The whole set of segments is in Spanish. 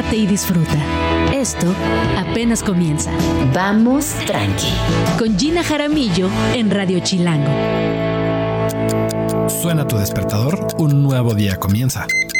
relájate y disfruta. Esto apenas comienza. Vamos tranqui. Con Gina Jaramillo en Radio Chilango. Suena tu despertador, un nuevo día comienza.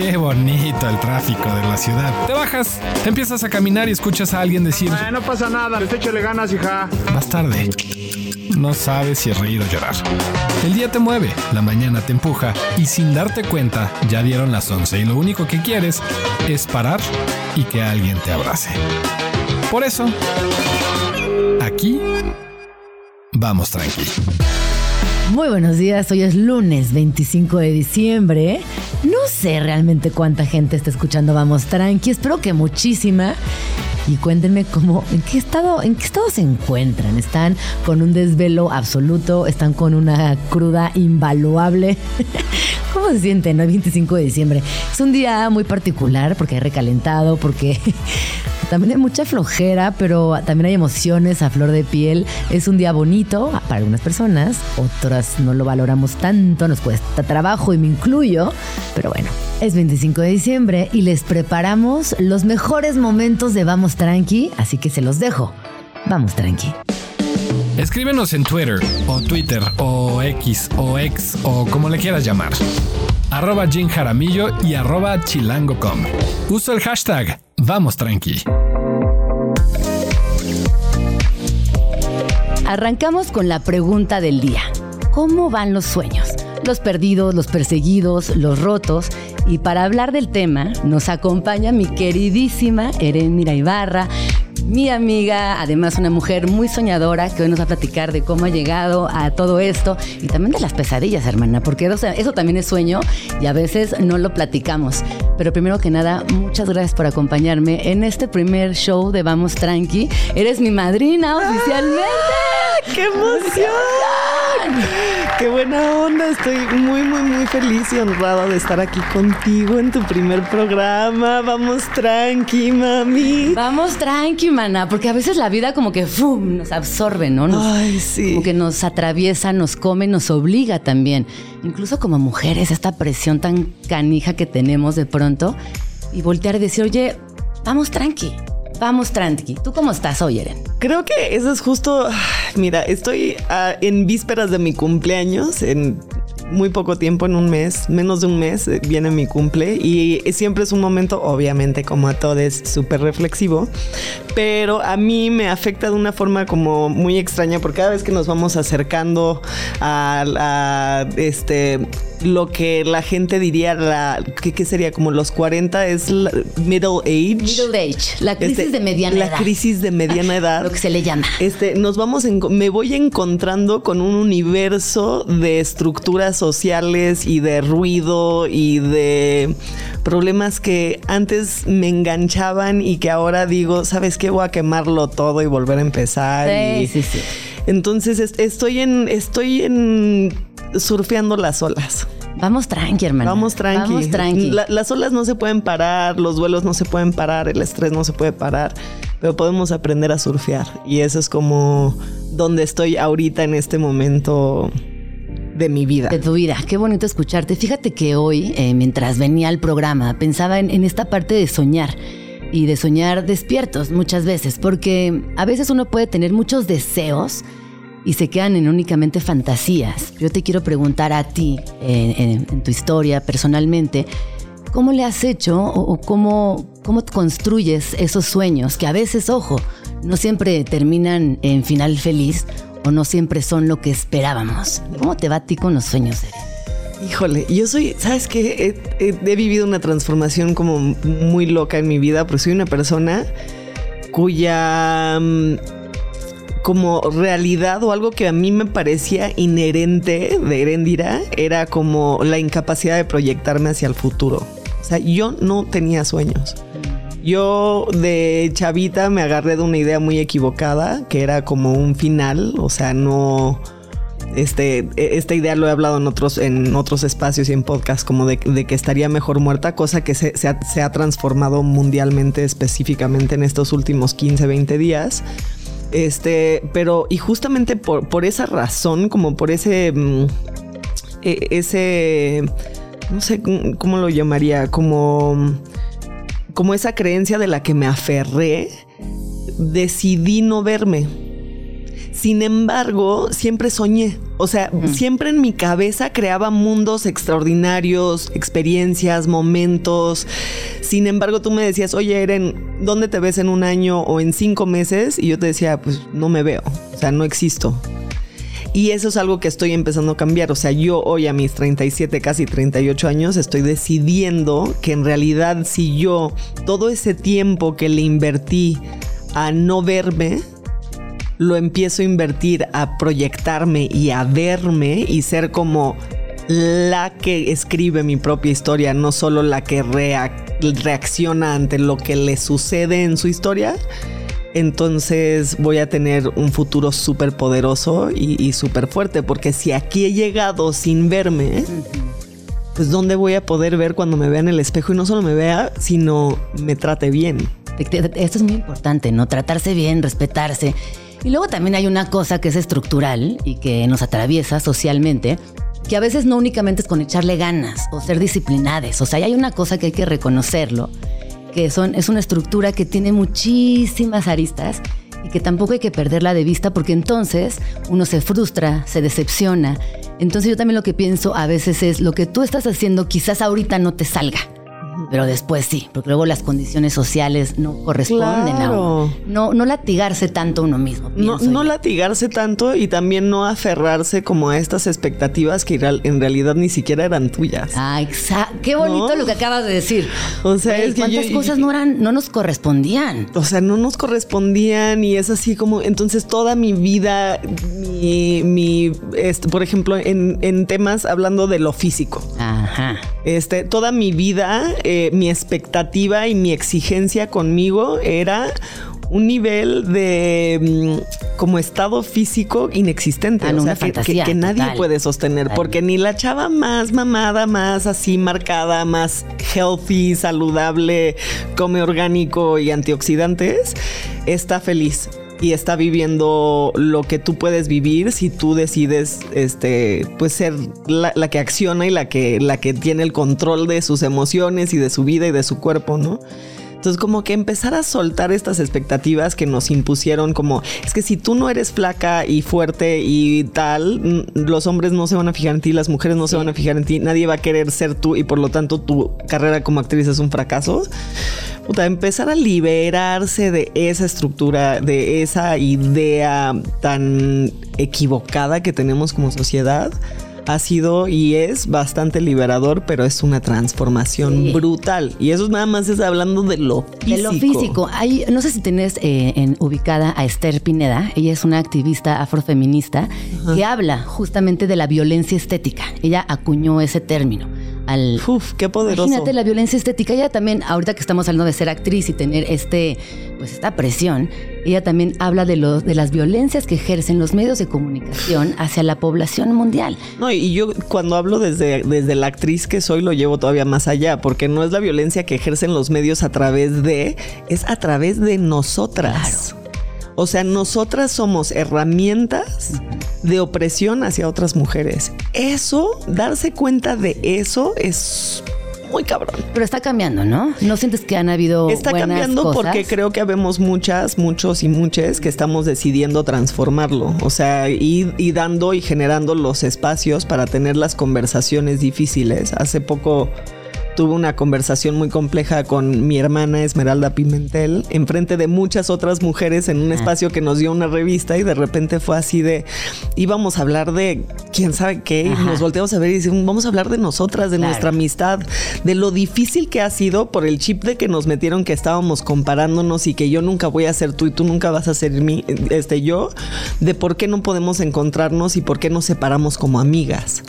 Qué bonito el tráfico de la ciudad. Te bajas, empiezas a caminar y escuchas a alguien decir, Ah, no pasa nada, les échale ganas, hija. vas tarde. No sabes si es reír o llorar. El día te mueve, la mañana te empuja y sin darte cuenta ya dieron las 11 y lo único que quieres es parar y que alguien te abrace. Por eso, aquí vamos tranqui. Muy buenos días, hoy es lunes 25 de diciembre. No sé realmente cuánta gente está escuchando Vamos Tranqui, espero que muchísima. Y cuéntenme cómo, en qué estado, en qué estado se encuentran. ¿Están con un desvelo absoluto? ¿Están con una cruda invaluable? ¿Cómo se sienten hoy 25 de diciembre? Es un día muy particular porque hay recalentado, porque también hay mucha flojera, pero también hay emociones a flor de piel. Es un día bonito para algunas personas, otras no lo valoramos tanto, nos cuesta trabajo y me incluyo, pero bueno, es 25 de diciembre y les preparamos los mejores momentos de Vamos Tranqui, así que se los dejo. Vamos Tranqui. Escríbenos en Twitter o Twitter o X o X o como le quieras llamar. Arroba Jim Jaramillo y arroba chilango.com. Usa el hashtag Vamos Tranqui. Arrancamos con la pregunta del día. ¿Cómo van los sueños? Los perdidos, los perseguidos, los rotos. Y para hablar del tema nos acompaña mi queridísima Erendira Ibarra, mi amiga, además una mujer muy soñadora que hoy nos va a platicar de cómo ha llegado a todo esto y también de las pesadillas, hermana, porque eso, eso también es sueño y a veces no lo platicamos. Pero primero que nada, muchas gracias por acompañarme en este primer show de Vamos Tranqui. Eres mi madrina oficialmente. ¡Qué emoción! ¡Qué buena onda! Estoy muy, muy, muy feliz y honrada de estar aquí contigo en tu primer programa. Vamos tranqui, mami. Vamos tranqui, mana, porque a veces la vida como que ¡fum! nos absorbe, ¿no? Nos- Ay, sí. Como que nos atraviesa, nos come, nos obliga también. Incluso como mujeres, esta presión tan canija que tenemos de pronto. Y voltear y decir, oye, vamos tranqui, vamos tranqui. ¿Tú cómo estás hoy, Eren? Creo que eso es justo. Mira, estoy ah, en vísperas de mi cumpleaños, en muy poco tiempo, en un mes, menos de un mes, eh, viene mi cumple y siempre es un momento, obviamente, como a todos, súper reflexivo, pero a mí me afecta de una forma como muy extraña porque cada vez que nos vamos acercando a, a, este lo que la gente diría la qué sería como los 40 es la middle age Middle age, la crisis Este, de mediana la edad. crisis de mediana edad Lo que se le llama. este, nos vamos, en- me voy encontrando con un universo de estructuras sociales y de ruido y de problemas que antes me enganchaban y que ahora digo, ¿sabes qué? Voy a quemarlo todo y volver a empezar. Sí, y- sí, sí. Entonces es- estoy en, estoy en surfeando las olas. Vamos tranqui, hermana. Vamos tranqui. Vamos tranqui. La- las olas no se pueden parar, los duelos no se pueden parar, el estrés no se puede parar, pero podemos aprender a surfear. Y eso es como donde estoy ahorita en este momento de mi vida. de tu vida. Qué bonito escucharte. Fíjate que hoy, eh, mientras venía al programa, pensaba en, en esta parte de soñar y de soñar despiertos muchas veces, porque a veces uno puede tener muchos deseos y se quedan en únicamente fantasías. Yo te quiero preguntar a ti, en, tu historia personalmente, ¿cómo le has hecho o, cómo, cómo construyes esos sueños que a veces, ojo, no siempre terminan en final feliz o no siempre son lo que esperábamos? ¿Cómo te va a ti con los sueños, Eren? Híjole, yo soy, ¿sabes qué? He, vivido una transformación como muy loca en mi vida, porque soy una persona cuya mm, como realidad o algo que a mí me parecía inherente de Erendira era como la incapacidad de proyectarme hacia el futuro. O sea, yo no tenía sueños. Yo de chavita me agarré de una idea muy equivocada, que era como un final, o sea, no... Este, e, esta idea lo he hablado en otros, en otros espacios y en podcast, como de, que estaría mejor muerta, cosa que se, ha, transformado mundialmente, específicamente en estos últimos 15, 20 días. Este, pero, y justamente por, por esa razón, como por ese, mm, e, ese, no sé cómo lo llamaría, como, como esa creencia de la que me aferré, decidí no verme sin embargo, siempre soñé. O sea, siempre en mi cabeza creaba mundos extraordinarios, experiencias, momentos. Sin embargo, tú me decías, oye, Eren, ¿dónde te ves en un año o en cinco meses? Y yo te decía, pues no me veo. O sea, no existo. Y eso es algo que estoy empezando a cambiar. O sea, yo hoy a mis 37, casi 38 años, estoy decidiendo que en realidad si yo todo ese tiempo que le invertí a no verme, lo empiezo a invertir a proyectarme y a verme y ser como la que escribe mi propia historia, no solo la que reacciona ante lo que le sucede en su historia, entonces voy a tener un futuro súper poderoso y, súper fuerte, porque si aquí he llegado sin verme, pues ¿dónde voy a poder ver cuando me vea en el espejo y no solo me vea, sino me trate bien? Esto es muy importante, ¿no? Tratarse bien, respetarse. Y luego también hay una cosa que es estructural y que nos atraviesa socialmente, que a veces no únicamente es con echarle ganas o ser disciplinadas. O sea, hay una cosa que hay que reconocerlo, que son, es una estructura que tiene muchísimas aristas y que tampoco hay que perderla de vista porque entonces uno se frustra, se decepciona. Entonces yo también lo que pienso a veces es lo que tú estás haciendo quizás ahorita no te salga pero después sí, porque luego las condiciones sociales no corresponden a uno. No, no latigarse tanto uno mismo. No, no latigarse tanto y también no aferrarse como a estas expectativas que en realidad ni siquiera eran tuyas. Ah, exacto. Qué bonito lo que acabas de decir. O sea, es que ¿cuántas cosas no eran, no nos correspondían? O sea, no nos correspondían y es así como, entonces toda mi vida, mi, mi este, por ejemplo, en, en temas hablando de lo físico. Ajá. Este, toda mi vida eh, mi expectativa y mi exigencia conmigo era un nivel de mm, como estado físico inexistente, ah, o sea, que, nadie puede sostener, porque ni la chava más mamada, más así marcada, más healthy, saludable, come orgánico y antioxidantes, está feliz y está viviendo lo que tú puedes vivir si tú decides este pues ser la, que acciona y la que la que tiene el control de sus emociones y de su vida y de su cuerpo, ¿no? Entonces como que empezar a soltar estas expectativas que nos impusieron como es que si tú no eres flaca y fuerte y tal, los hombres no se van a fijar en ti, las mujeres no se van a fijar en ti, nadie va a querer ser tú y por lo tanto tu carrera como actriz es un fracaso. Puta, empezar a liberarse de esa estructura, de esa idea tan equivocada que tenemos como sociedad ha sido y es bastante liberador, pero es una transformación brutal. Y eso nada más es hablando de lo físico. De lo físico. Hay, no sé si tenés eh, en, ubicada a Esther Pineda. Ella es una activista afrofeminista que habla justamente de la violencia estética. Ella acuñó ese término. Al, Uf, qué poderoso. Imagínate la violencia estética. Ella también, ahorita que estamos hablando de ser actriz y tener este, pues esta presión, ella también habla de, los, de las violencias que ejercen los medios de comunicación hacia la población mundial. No, y yo cuando hablo desde, desde la actriz que soy lo llevo todavía más allá, porque no es la violencia que ejercen los medios a través de, es a través de nosotras. O sea, nosotras somos herramientas de opresión hacia otras mujeres. Eso, darse cuenta de eso es muy cabrón. Pero está cambiando, ¿no? ¿No sientes que han habido Está cambiando porque creo que habemos muchas, muchos y muchas que estamos decidiendo transformarlo. O sea, y, y dando y generando los espacios para tener las conversaciones difíciles. Hace poco tuve una conversación muy compleja con mi hermana Esmeralda Pimentel, enfrente de muchas otras mujeres en un espacio que nos dio una revista y de repente fue así de, íbamos a hablar de quién sabe qué, y nos volteamos a ver y decimos, vamos a hablar de nosotras, de nuestra amistad, de lo difícil que ha sido por el chip de que nos metieron que estábamos comparándonos y que yo nunca voy a ser tú y tú nunca vas a ser mí, este yo, de por qué no podemos encontrarnos y por qué nos separamos como amigas.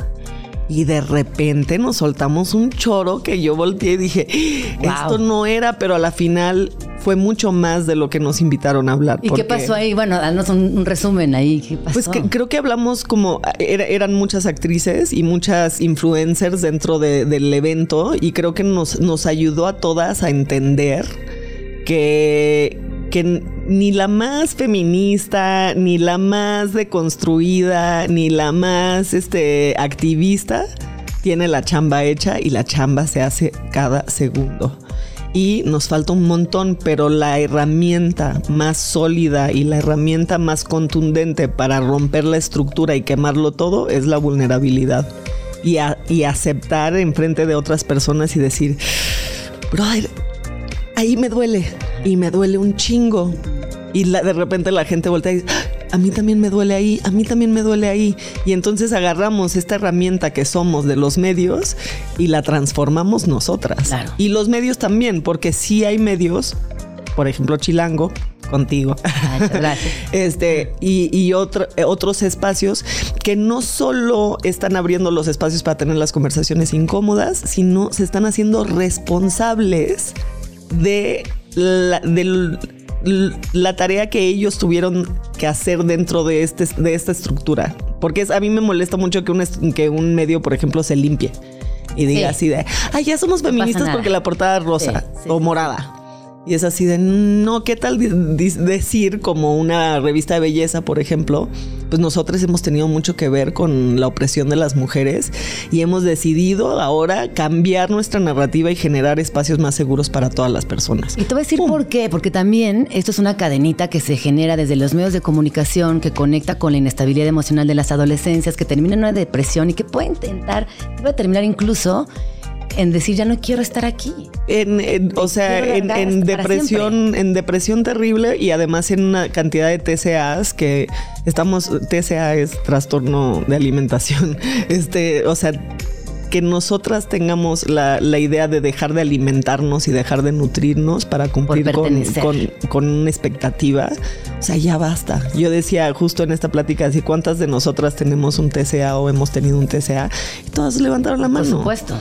Y de repente nos soltamos un choro que yo volteé y dije, esto no era, pero a la final fue mucho más de lo que nos invitaron a hablar. ¿Y qué pasó ahí? Bueno, danos un, resumen ahí. Pues creo que hablamos como eran muchas actrices y muchas influencers dentro del evento y creo que nos, nos ayudó a todas a entender que, que ni la más feminista, ni la más deconstruida, ni la más este, activista tiene la chamba hecha y la chamba se hace cada segundo y nos falta un montón, pero la herramienta más sólida y la herramienta más contundente para romper la estructura y quemarlo todo es la vulnerabilidad. Y, y aceptar enfrente de otras personas y decir, brother, ahí me duele y me duele un chingo. Y de repente la gente voltea y dice, a mí también me duele ahí, a mí también me duele ahí. Y entonces agarramos esta herramienta que somos de los medios y la transformamos nosotras. Y los medios también, porque sí hay medios, por ejemplo Chilango, contigo. Gracias. este, y, otros espacios que no solo están abriendo los espacios para tener las conversaciones incómodas, sino se están haciendo responsables de del la tarea que ellos tuvieron que hacer dentro de, este, de esta estructura. Porque a mí me molesta mucho que un, que un medio, por ejemplo, se limpie y diga así de, ay, ya somos feministas porque la portada es rosa o morada. Y es así de, no, ¿qué tal decir como una revista de belleza, por ejemplo? Pues nosotros hemos tenido mucho que ver con la opresión de las mujeres y hemos decidido ahora cambiar nuestra narrativa y generar espacios más seguros para todas las personas. Y te voy a decir por qué, porque también esto es una cadenita que se genera desde los medios de comunicación, que conecta con la inestabilidad emocional de las adolescencias, que termina en una depresión y que puede intentar, puede terminar incluso en decir ya no quiero estar aquí. En, o sea, en, depresión, en depresión terrible y además en una cantidad de TCAs que estamos, TCA es trastorno de alimentación. Este, o sea, que nosotras tengamos la, idea de dejar de alimentarnos y dejar de nutrirnos para cumplir con, con, una expectativa. O sea, ya basta. Yo decía justo en esta plática, así cuántas de nosotras tenemos un TCA o hemos tenido un TCA y todas levantaron la mano. Por supuesto.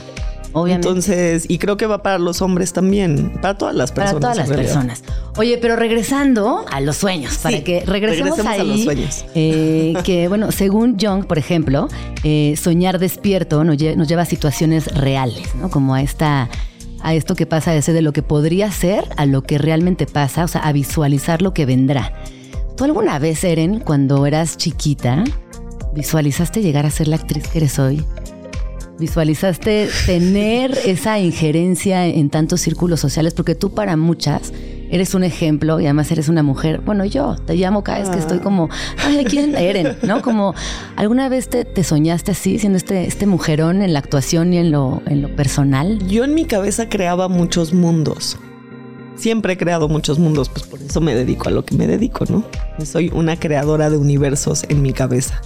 Entonces, y creo que va para los hombres también, para todas las personas. Para todas las personas. Oye, pero regresando a los sueños, para que regresemos, ahí, a los sueños. Eh, que bueno, según Jung, por ejemplo, eh, soñar despierto nos, lleva a situaciones reales, ¿no? Como a esta a esto que pasa ese de lo que podría ser a lo que realmente pasa, o sea, a visualizar lo que vendrá. ¿Tú alguna vez, Eren, cuando eras chiquita, visualizaste llegar a ser la actriz que eres hoy? Visualizaste tener esa injerencia en tantos círculos sociales? Porque tú para muchas eres un ejemplo y además eres una mujer. Bueno, yo te llamo cada vez que estoy como, ay, ¿quién Eren? ¿No? Como, ¿alguna vez te, soñaste así, siendo este, este mujerón en la actuación y en lo, en lo personal? Yo en mi cabeza creaba muchos mundos. Siempre he creado muchos mundos, pues por eso me dedico a lo que me dedico, ¿no? Soy una creadora de universos en mi cabeza.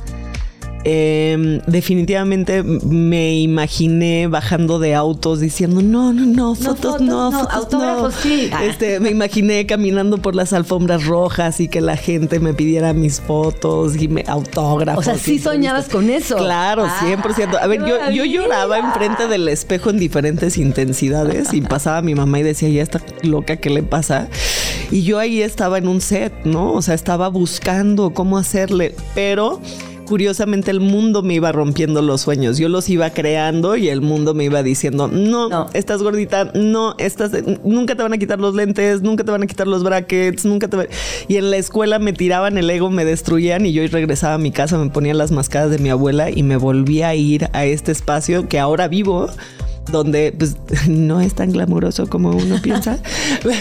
Em, definitivamente me imaginé bajando de autos diciendo no, no, no, fotos no, fotos no. Sí. Este, me imaginé caminando por las alfombras rojas y que la gente me pidiera mis fotos y me autógrafos. O sea, sí soñabas con eso. Claro, 100%. A ver, yo, yo lloraba enfrente del espejo en diferentes intensidades y pasaba mi mamá y decía, ya está loca, ¿qué le pasa? Y yo ahí estaba en un set, ¿no? O sea, estaba buscando cómo hacerle, pero curiosamente el mundo me iba rompiendo los sueños. Yo los iba creando y el mundo me iba diciendo, no, estás gordita, no, estás, nunca te van a quitar los lentes, nunca te van a quitar los brackets, nunca te Y en la escuela me tiraban el ego, me destruían y yo regresaba a mi casa, me ponía las mascadas de mi abuela y me volvía a ir a este espacio que ahora vivo donde pues no es tan glamuroso como uno piensa,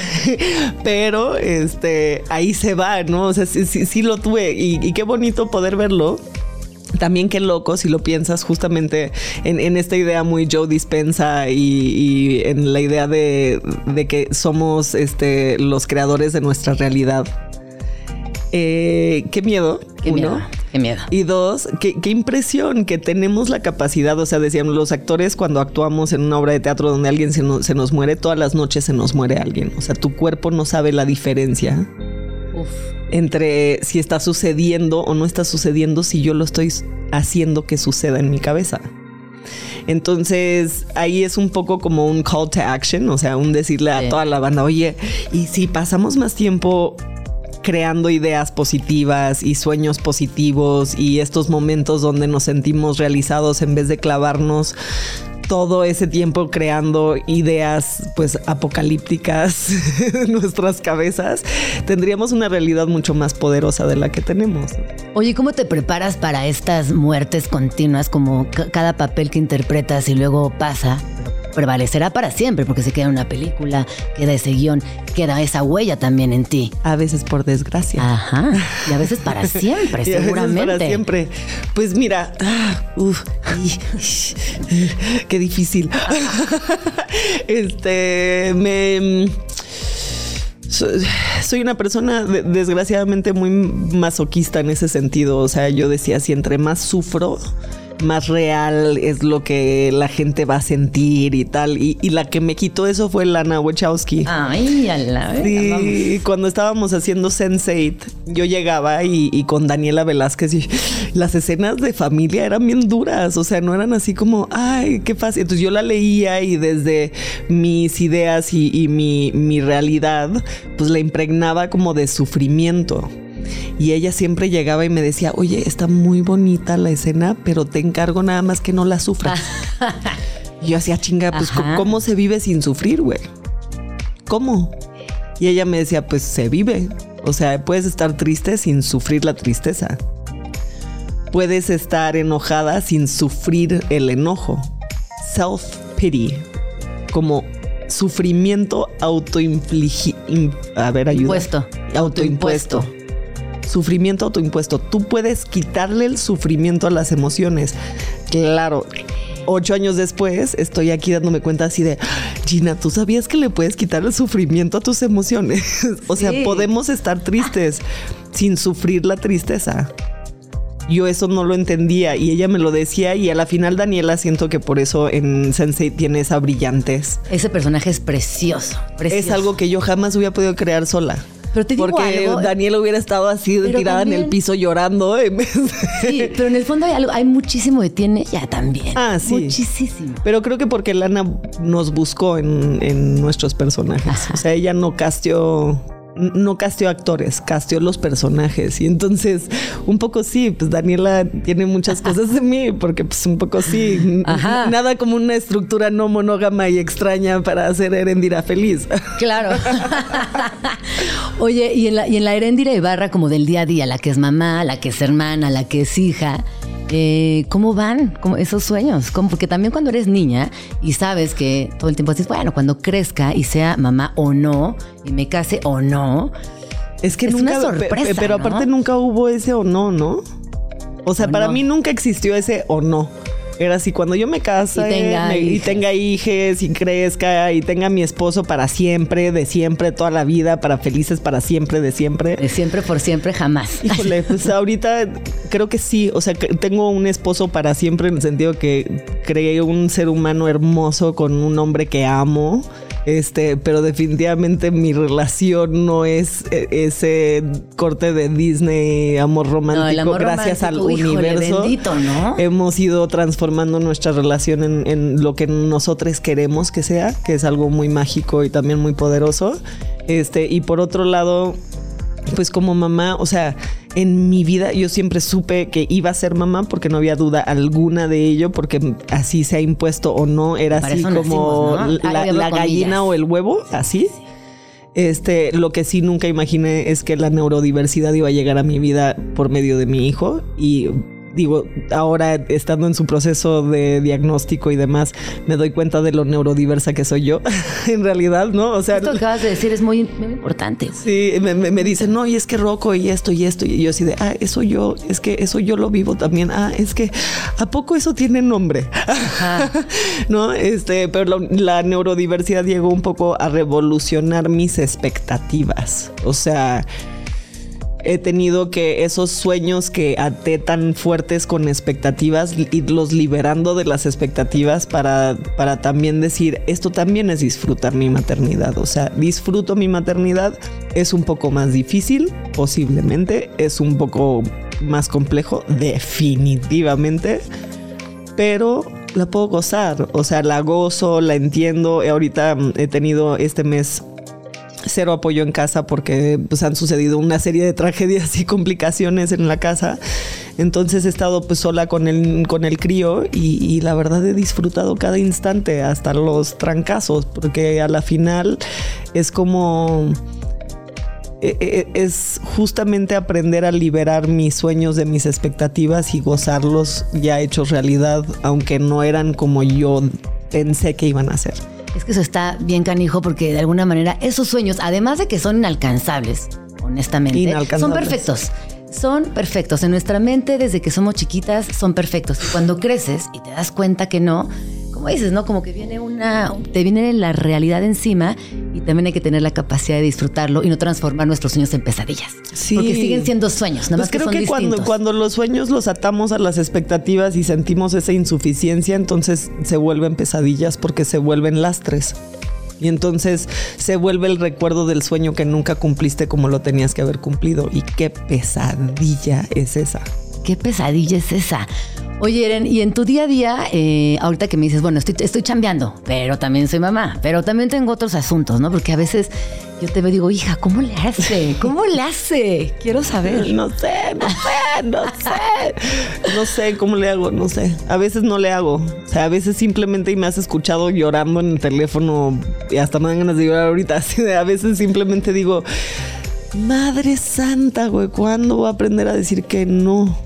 pero este ahí se va, ¿no? O sea, sí, sí, lo tuve y, qué bonito poder verlo también qué loco si lo piensas justamente en, esta idea muy Joe Dispensa y, en la idea de, que somos este, los creadores de nuestra realidad. Eh, qué miedo. Qué miedo. Qué miedo. Y dos, qué, impresión que tenemos la capacidad, o sea, decíamos los actores cuando actuamos en una obra de teatro donde alguien se, nos muere, todas las noches se nos muere alguien. O sea, tu cuerpo no sabe la diferencia. entre si está sucediendo o no está sucediendo si yo lo estoy haciendo que suceda en mi cabeza. Entonces ahí es un poco como un call to action, o sea, un decirle a Sí. toda la banda, oye, y si pasamos más tiempo creando ideas positivas y sueños positivos y estos momentos donde nos sentimos realizados en vez de clavarnos todo ese tiempo creando ideas pues apocalípticas en nuestras cabezas, tendríamos una realidad mucho más poderosa de la que tenemos. Oye, ¿cómo te preparas para estas muertes continuas, como ca- cada papel que interpretas y luego pasa? Prevalecerá para siempre, porque se queda una película, queda ese guion, queda esa huella también en ti. A veces por desgracia. Ajá. Y a veces para siempre, Y a veces seguramente. Para siempre. Pues mira, ah, uf, qué difícil. este, me. Soy, una persona de- desgraciadamente muy masoquista en ese sentido. O sea, yo decía, si entre más sufro, más real es lo que la gente va a sentir y tal. Y, y la que me quitó eso fue Lana Wachowski. Ay, a la. Sí, cuando estábamos haciendo Sense8, yo llegaba y, y con Daniela Velázquez y las escenas de familia eran bien duras, o sea, no eran así como, ay, qué fácil. Entonces yo la leía y desde mis ideas y, y mi, mi realidad, pues la impregnaba como de sufrimiento. Y ella siempre llegaba y me decía, oye, está muy bonita la escena, pero te encargo nada más que no la sufras. y yo hacía chinga, pues Ajá. ¿cómo se vive sin sufrir, güey? ¿Cómo? Y ella me decía, pues se vive. O sea, puedes estar triste sin sufrir la tristeza. Puedes estar enojada sin sufrir el enojo. Self-pity. Como sufrimiento autoinfligido. A ver, ayuda. Impuesto. Autoimpuesto. Sufrimiento autoimpuesto. Tú puedes quitarle el sufrimiento a las emociones. Claro. Ocho años después estoy aquí dándome cuenta así de Gina, ¿tú sabías que le puedes quitar el sufrimiento a tus emociones? o sea, Sí. podemos estar tristes sin sufrir la tristeza. Yo eso no lo entendía y ella me lo decía y a la final Daniela siento que por eso en Sensei tiene esa brillantez. Ese personaje es precioso, precioso. Es algo que yo jamás hubiera podido crear sola. Pero te digo Porque algo- Daniela hubiera estado así tirada en el piso llorando. en vez de- Sí, pero en el fondo hay algo, hay muchísimo de ti en ella también. Ah, sí. Muchísimo. Pero creo que porque Lana nos buscó en, en nuestros personajes. O sea, ella no casteó. No casteó actores, casteó los personajes. Y entonces, un poco sí, pues Daniela tiene muchas cosas de mí, porque pues un poco sí. Ajá. Nada como una estructura no monógama y extraña para hacer Erendira feliz. Claro. Oye, y en la, y en la Ibarra, como del día a día, la que es mamá, la que es hermana, la que es hija, eh, ¿cómo van como esos sueños? ¿Cómo? Porque también cuando eres niña y sabes que todo el tiempo dices, bueno, cuando crezca y sea mamá o no, y me case o no, Es que Es nunca, una sorpresa, pero ¿no? aparte nunca hubo ese o no, ¿no? O sea, O para no. mí nunca existió ese o no. Era así, cuando yo me case Y tenga me- y hijes. tenga hijes y crezca y tenga mi esposo para siempre, de siempre, toda la vida, para felices para siempre, de siempre. de siempre por siempre jamás. Híjole, pues ahorita creo que sí. O sea, tengo un esposo para siempre en el sentido que creé un ser humano hermoso con un hombre que amo. Este, pero definitivamente mi relación no es eh, ese corte de Disney amor romántico. No, el amor gracias romántico, al híjole, universo. bendito, ¿no? Hemos ido transformando nuestra relación en, en lo que nosotros queremos que sea, que es algo muy mágico y también muy poderoso. Este, y por otro lado, pues como mamá, o sea, en mi vida yo siempre supe que iba a ser mamá porque no había duda alguna de ello, porque así se ha impuesto o no, era Para así como la, Ay, la gallina o el huevo, así. Este, lo que sí nunca imaginé es que la neurodiversidad iba a llegar a mi vida por medio de mi hijo y digo, ahora estando en su proceso de diagnóstico y demás, me doy cuenta de lo neurodiversa que soy yo, en realidad, ¿no? O sea, Esto que acabas de decir es muy, muy importante. Sí, me, me- me dicen, no, y es que Rocco y esto y esto. Y yo así de, ah, eso yo, es que eso yo lo vivo también. Ah, es que, ¿a poco eso tiene nombre? no, este, pero la neurodiversidad llegó un poco a revolucionar mis expectativas. O sea, he tenido que esos sueños que até tan fuertes con expectativas, irlos liberando de las expectativas para, para también decir, esto también es disfrutar mi maternidad. O sea, disfruto mi maternidad, es un poco más difícil, posiblemente, es un poco más complejo, definitivamente, pero la puedo gozar. O sea, la gozo, la entiendo. Ahorita mm, he tenido este mes cero apoyo en casa porque pues, han sucedido una serie de tragedias y complicaciones en la casa. Entonces he estado pues sola con el, con el crío y, la verdad he disfrutado cada instante, hasta los trancazos, porque a la final es como e, e, es justamente aprender a liberar mis sueños de mis expectativas y gozarlos ya hechos realidad, aunque no eran como yo pensé que iban a ser. Es que eso está bien canijo porque de alguna manera esos sueños, además de que son inalcanzables, honestamente, Inalcanzables. son perfectos. Son perfectos. En nuestra mente, desde que somos chiquitas, son perfectos. Y cuando creces y te das cuenta que no, como dices, ¿no? Como que viene una. te viene la realidad encima y también hay que tener la capacidad de disfrutarlo y no transformar nuestros sueños en pesadillas. Sí. Porque siguen siendo sueños, nada Pues más que creo son que cuando, cuando los sueños los atamos a las expectativas y sentimos esa insuficiencia, entonces se vuelven pesadillas porque se vuelven lastres. Y entonces se vuelve el recuerdo del sueño que nunca cumpliste como lo tenías que haber cumplido. Y qué pesadilla es esa. ¿Qué pesadilla es esa? Oye, Eren, y en tu día a día, eh, ahorita que me dices, bueno, estoy, estoy chambeando, pero también soy mamá, pero también tengo otros asuntos, ¿no? Porque a veces yo te veo digo, hija, ¿cómo le hace? ¿Cómo le hace? Quiero saber. No sé, no sé, no sé. No sé cómo le hago, no sé. A veces no le hago. O sea, a veces simplemente me has escuchado llorando en el teléfono y hasta me dan ganas de llorar ahorita. Así de, a veces simplemente digo, Madre Santa, güey, ¿cuándo voy a aprender a decir que no?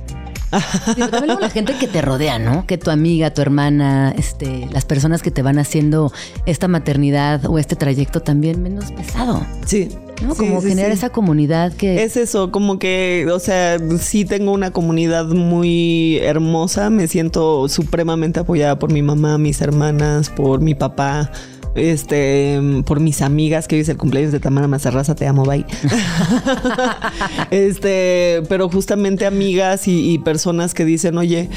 Pero también luego la gente que te rodea, ¿no? Que tu amiga, tu hermana, este, las personas que te van haciendo esta maternidad o este trayecto también menos pesado, Sí. ¿no? Sí, Como sí, generar sí. esa comunidad que... Es eso, como que, o sea, sí tengo una comunidad muy hermosa, me siento supremamente apoyada por mi mamá, mis hermanas, por mi papá, este, por mis amigas, que hoy es el cumpleaños de Tamara Mazarraza, te amo, bye. este, pero justamente amigas y, y personas que dicen, oye,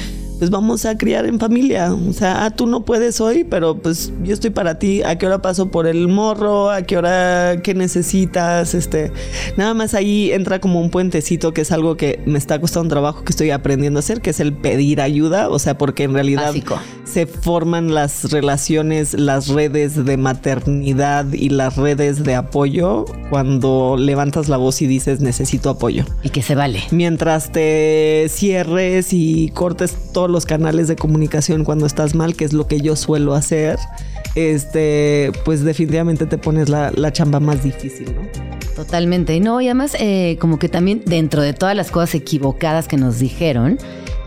pues vamos a criar en familia. O sea, ah, tú no puedes hoy, pero pues yo estoy para ti. ¿A qué hora paso por el morro? ¿A qué hora qué necesitas? Este, nada más ahí entra como un puentecito que es algo que me está costando trabajo que estoy aprendiendo a hacer, que es el pedir ayuda. O sea, porque en realidad Básico. se forman las relaciones, las redes de maternidad y las redes de apoyo cuando levantas la voz y dices necesito apoyo Y que se vale. mientras te cierres y cortes todos los canales de comunicación cuando estás mal, que es lo que yo suelo hacer, este, pues definitivamente te pones la, la chamba más difícil, ¿no? Totalmente. Y no, y además, eh, como que también dentro de todas las cosas equivocadas que nos dijeron,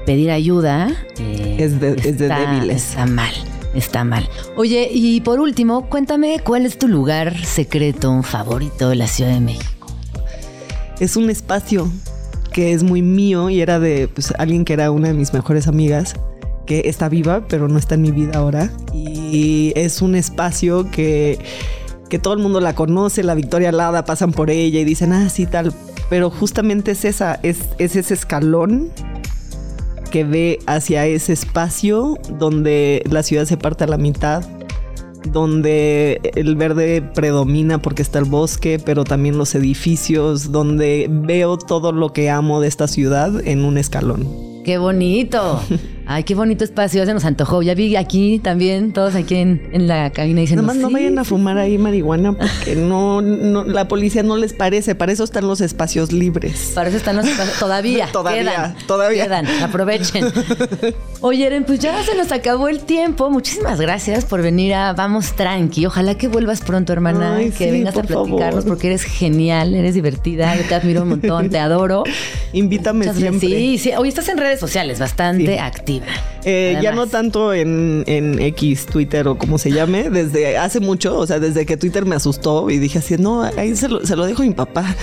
pedir ayuda eh, Es de- es de débiles. Está mal, está mal. Oye, y por último, cuéntame cuál es tu lugar secreto favorito de la Ciudad de México. Es un espacio que es muy mío y era de pues, alguien que era una de mis mejores amigas que está viva, pero no está en mi vida ahora. Y es un espacio que, que todo el mundo la conoce, la Victoria Lada, pasan por ella y dicen, ah, sí, tal. Pero justamente es esa, es, es ese escalón que ve hacia ese espacio donde la ciudad se parte a la mitad, donde el verde predomina porque está el bosque, pero también los edificios, donde veo todo lo que amo de esta ciudad en un escalón. ¡Qué bonito! Ay, qué bonito espacio, se nos antojó. Ya vi aquí también, todos aquí en, en la cabina diciendo. Nada más no "Sí". vayan a fumar ahí marihuana porque no, no, la policía no les parece, para eso están los espacios libres. Para eso están los espacios. Todavía. Todavía, quedan, todavía. Quedan, aprovechen. Oye, Eren, pues ya se nos acabó el tiempo. Muchísimas gracias por venir a Vamos Tranqui. Ojalá que vuelvas pronto, hermana. Ay, que sí, vengas a platicarnos favor. porque eres genial, eres divertida. Yo te admiro un montón, te adoro. Invítame Muchas. Sí, sí. Hoy estás en redes sociales, bastante Sí. activa. Eh, ya no tanto en, en X, Twitter o como se llame, desde hace mucho, o sea, desde que Twitter me asustó y dije así, no, ahí se lo, se lo dejo a mi papá.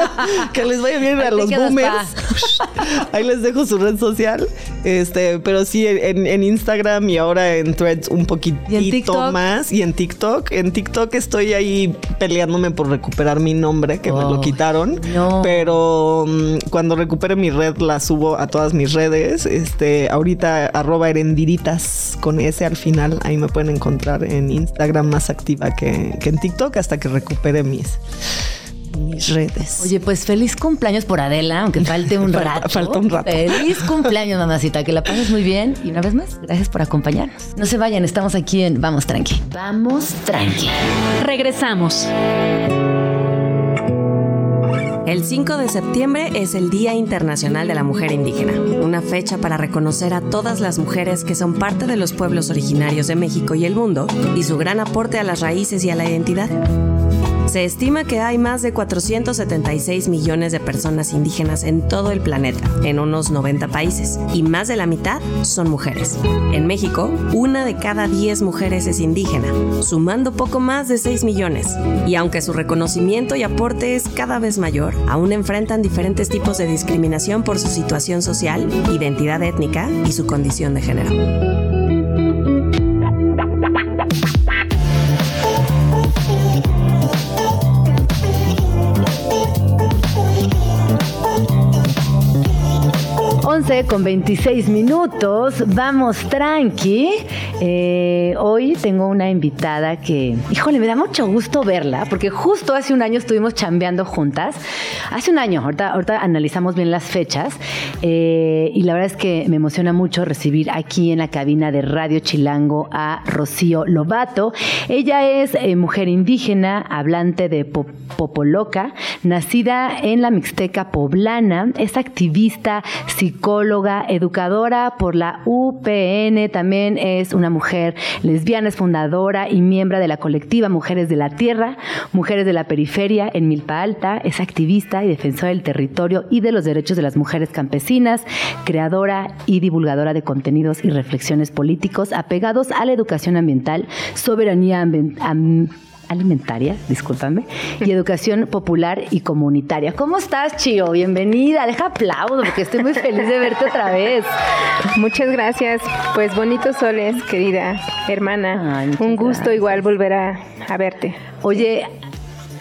que les vaya bien Ahí a los boomers. ahí les dejo su red social. Este, pero sí, en, en Instagram y ahora en Threads un poquitito más. Y en TikTok, en TikTok estoy ahí peleándome por recuperar mi nombre, que me lo quitaron. no. Pero mm, cuando recupere mi red la subo a todas mis redes. Este, ahorita arroba erendiritas con S al final. Ahí me pueden encontrar en Instagram más activa que, que en TikTok hasta que recupere mis mis redes. Oye, pues feliz cumpleaños por Adela, aunque falte un rato. Falta un rato. Feliz cumpleaños, mamacita, que la pases muy bien. Y una vez más, gracias por acompañarnos. No se vayan, estamos aquí en Vamos Tranqui. Vamos Tranqui. Regresamos. El 5 de septiembre es el Día Internacional de la Mujer Indígena, una fecha para reconocer a todas las mujeres que son parte de los pueblos originarios de México y el mundo y su gran aporte a las raíces y a la identidad. Se estima que hay más de 476 millones de personas indígenas en todo el planeta, en unos 90 países, y más de la mitad son mujeres. En México, una de cada 10 mujeres es indígena, sumando poco más de 6 millones. Y aunque su reconocimiento y aporte es cada vez mayor, aún enfrentan diferentes tipos de discriminación por su situación social, identidad étnica y su condición de género. 11 con 26 minutos. Vamos tranqui. Eh, hoy tengo una invitada que, híjole, me da mucho gusto verla, porque justo hace un año estuvimos chambeando juntas. Hace un año, ahorita, ahorita analizamos bien las fechas. eh, y la verdad es que me emociona mucho recibir aquí en la cabina de Radio Chilango a Rocío Lobato. Ella es eh, mujer indígena, hablante de po- Popoloca, nacida en la Mixteca poblana, es activista, psicóloga, educadora por la UPN, también es una mujer lesbiana, es fundadora y miembro de la colectiva Mujeres de la Tierra, Mujeres de la Periferia en Milpa Alta, es activista y defensora del territorio y de los derechos de las mujeres campesinas, creadora y divulgadora de contenidos y reflexiones políticos apegados a la educación ambiental, soberanía ambiental alimentaria, discúlpame, y educación popular y comunitaria. ¿Cómo estás, Chio? Bienvenida. Deja aplauso porque estoy muy feliz de verte otra vez. Muchas gracias. Pues bonitos soles, querida hermana. Ay, Un gusto gracias. igual volver a, a verte. Oye,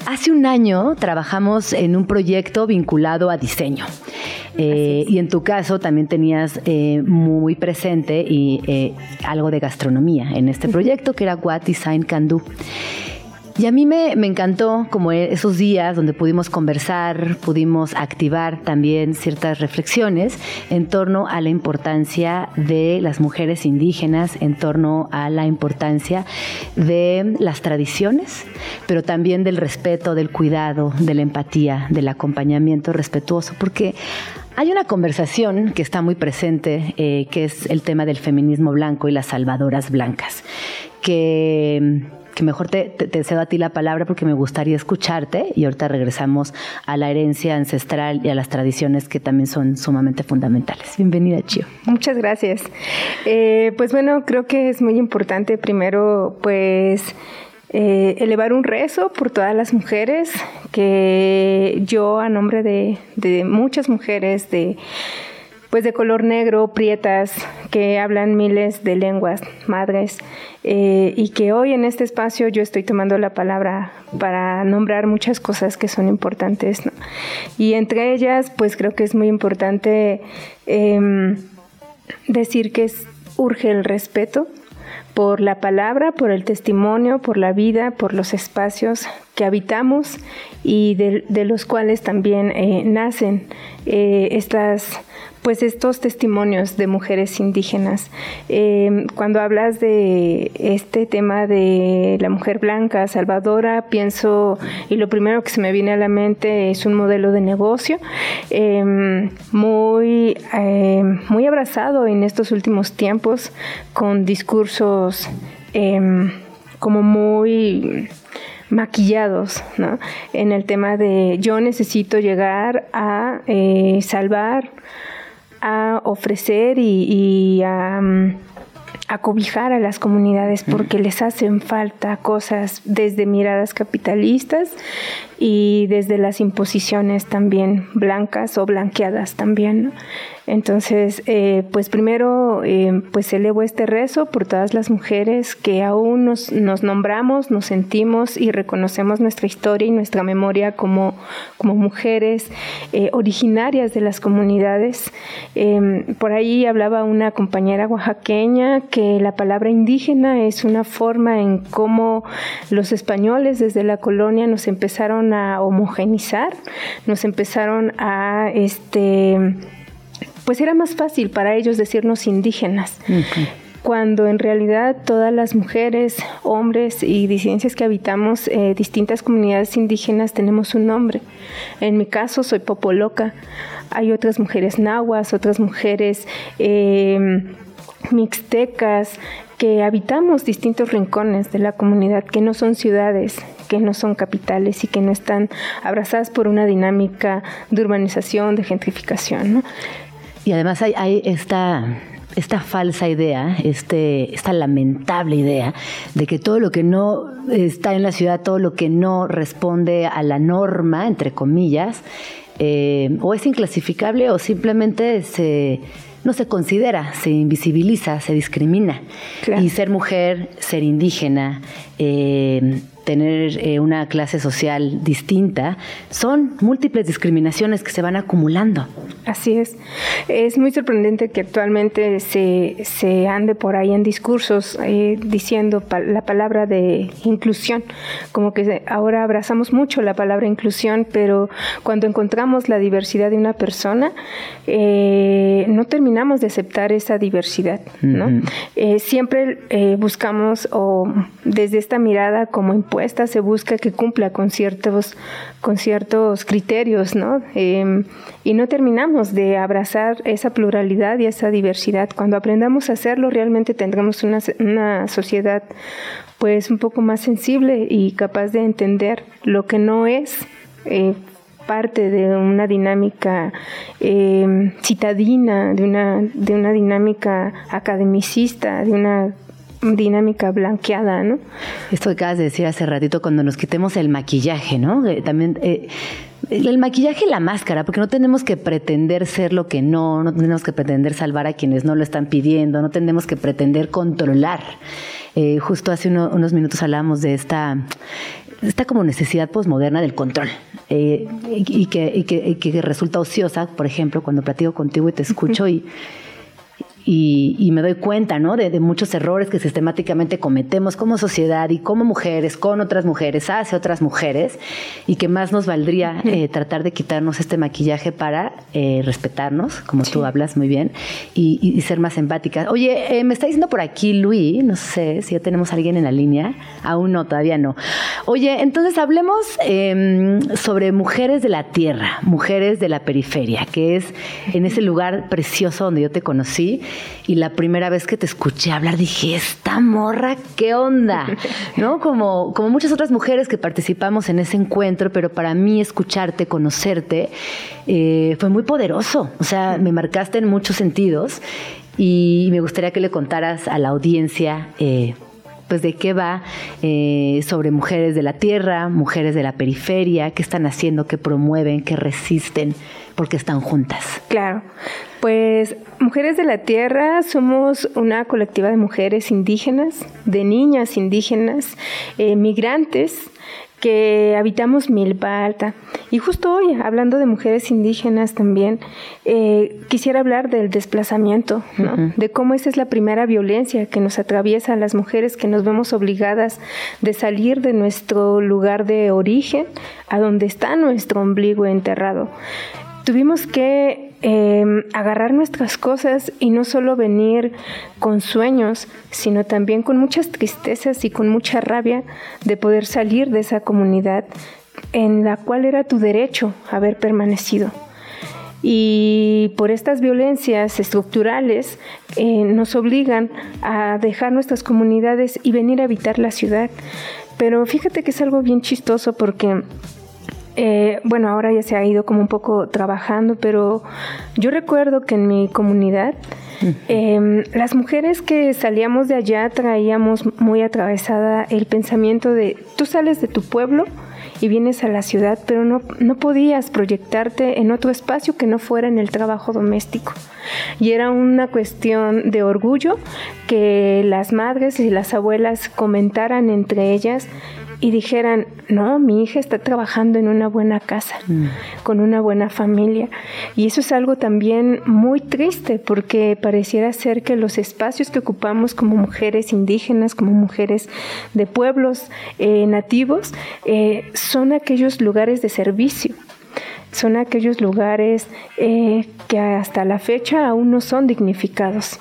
hace un año trabajamos en un proyecto vinculado a diseño. Eh, y en tu caso también tenías eh, muy presente y eh, algo de gastronomía en este proyecto que era What Design Can Do. Y a mí me, encantó como e- esos días donde pudimos conversar, pudimos activar también ciertas reflexiones en torno a la importancia de las mujeres indígenas, en torno a la importancia de las tradiciones, pero también del respeto, del cuidado, de la empatía, del acompañamiento respetuoso, porque hay una conversación que está muy presente, eh, que es el tema del feminismo blanco y las salvadoras blancas, que, mejor te, cedo a ti la palabra porque me gustaría escucharte y ahorita regresamos a la herencia ancestral y a las tradiciones que también son sumamente fundamentales. Bienvenida, Chio. Muchas gracias. Eh, pues bueno, creo que es muy importante primero, pues, eh, elevar un rezo por todas las mujeres que yo, a nombre de muchas mujeres de pues de color negro, prietas, que hablan miles de lenguas madres eh, y que hoy en este espacio yo estoy tomando la palabra para nombrar muchas cosas que son importantes. Y entre ellas, pues creo que es muy importante em, decir que es, urge el respeto por la palabra, por el testimonio, por la vida, por los espacios que habitamos y de, de los cuales también eh, nacen eh, estas pues estos testimonios de mujeres indígenas. Eh, cuando hablas de este tema de la mujer blanca salvadora, pienso, y lo primero que se me viene a la mente es un modelo de negocio eh, muy, eh, muy abrazado en estos últimos tiempos con discursos como muy maquillados, ¿no? En el tema de yo necesito llegar a eh, salvar, a ofrecer y, y a, mm, a cobijar a las comunidades porque les hacen falta cosas desde miradas capitalistas y desde las imposiciones también blancas o blanqueadas también. ¿no? Entonces, eh, pues primero, eh, pues elevo este rezo por todas las mujeres que aún nos, nos, nombramos, nos sentimos y reconocemos nuestra historia y nuestra memoria como, mujeres eh, originarias de las comunidades. Em, por ahí hablaba una compañera oaxaqueña que la palabra indígena es una forma en cómo los españoles desde la colonia nos empezaron a homogenizar, nos empezaron a este pues era más fácil para ellos decirnos indígenas. Cuando en realidad todas las mujeres, hombres y disidencias que habitamos eh, distintas comunidades indígenas tenemos un nombre. En mi caso soy Popoloca. Hay otras mujeres nahuas, otras mujeres em, mixtecas, que habitamos distintos rincones de la comunidad, que no son ciudades, que no son capitales y que no están abrazadas por una dinámica de urbanización, de gentrificación. ¿no? Y además hay, esta, esta falsa idea, este, esta lamentable idea de que todo lo que no está en la ciudad, todo lo que no responde a la norma, entre comillas, eh, o es inclasificable o simplemente se no se considera, se invisibiliza, se discrimina. Y ser mujer, ser indígena, eh, tener eh, una clase social distinta, son múltiples discriminaciones que se van acumulando. Así es. Es muy sorprendente que actualmente se, se ande por ahí en discursos eh, diciendo la palabra de inclusión, como que ahora abrazamos mucho la palabra inclusión, pero cuando encontramos la diversidad de una persona, eh, no terminamos de aceptar esa diversidad. ¿no? siempre buscamos o desde esta mirada como impuesto, esta se busca que cumpla con ciertos, con ciertos criterios, ¿no? Em, y no terminamos de abrazar esa pluralidad y esa diversidad. Cuando aprendamos a hacerlo, realmente tendremos una, una sociedad pues un poco más sensible y capaz de entender lo que no es eh, parte de una dinámica em, citadina, de una, de una dinámica academicista, de una dinámica blanqueada, ¿no? Esto que acabas de decir hace ratito, cuando nos quitemos el maquillaje, ¿no? Eh, también eh, el maquillaje y la máscara, porque no tenemos que pretender ser lo que no, no tenemos que pretender salvar a quienes no lo están pidiendo, no tenemos que pretender controlar. Eh, justo hace unos minutos hablábamos de esta, esta como necesidad posmoderna del control y, que, y, que, resulta ociosa, por ejemplo, cuando platico contigo y te escucho y y, me doy cuenta, ¿no? De, muchos errores que sistemáticamente cometemos como sociedad y como mujeres, con otras mujeres, hacia otras mujeres, y que más nos valdría eh, tratar de quitarnos este maquillaje para eh, respetarnos, como tú hablas muy bien, y, ser más empáticas. Oye, eh, me está diciendo por aquí Luis, no sé si ya tenemos a alguien en la línea, aún no, todavía no. Oye, entonces hablemos em, sobre mujeres de la tierra, mujeres de la periferia, que es en ese lugar precioso donde yo te conocí y la primera vez que te escuché hablar dije, esta morra, ¿qué onda? ¿No? Como, como muchas otras mujeres que participamos en ese encuentro, pero para mí escucharte, conocerte, eh, fue muy poderoso. O sea, me marcaste en muchos sentidos y me gustaría que le contaras a la audiencia. Eh, pues de qué va eh, sobre mujeres de la tierra, mujeres de la periferia, qué están haciendo, qué promueven, qué resisten, porque están juntas. Claro, pues Mujeres de la Tierra somos una colectiva de mujeres indígenas, de niñas indígenas, eh, migrantes que habitamos Milpa Alta. Y justo hoy, hablando de mujeres indígenas también, eh, quisiera hablar del desplazamiento, de cómo esa es la primera violencia que nos atraviesa a las mujeres, que nos vemos obligadas de salir de nuestro lugar de origen a donde está nuestro ombligo enterrado. Tuvimos que Em, agarrar nuestras cosas y no solo venir con sueños, sino también con muchas tristezas y con mucha rabia de poder salir de esa comunidad en la cual era tu derecho haber permanecido. Y por estas violencias estructurales eh, nos obligan a dejar nuestras comunidades y venir a habitar la ciudad. Pero fíjate que es algo bien chistoso porque eh, bueno, ahora ya se ha ido como un poco trabajando, pero yo recuerdo que en mi comunidad em, las mujeres que salíamos de allá traíamos muy atravesada el pensamiento de tú sales de tu pueblo y vienes a la ciudad, pero no, no podías proyectarte en otro espacio que no fuera en el trabajo doméstico. Y era una cuestión de orgullo que las madres y las abuelas comentaran entre ellas y dijeran, no, mi hija está trabajando en una buena casa, mm. con una buena familia. Y eso es algo también muy triste porque pareciera ser que los espacios que ocupamos como mujeres indígenas, como mujeres de pueblos eh, nativos, eh, son aquellos lugares de servicio son aquellos lugares eh, que hasta la fecha aún no son dignificados.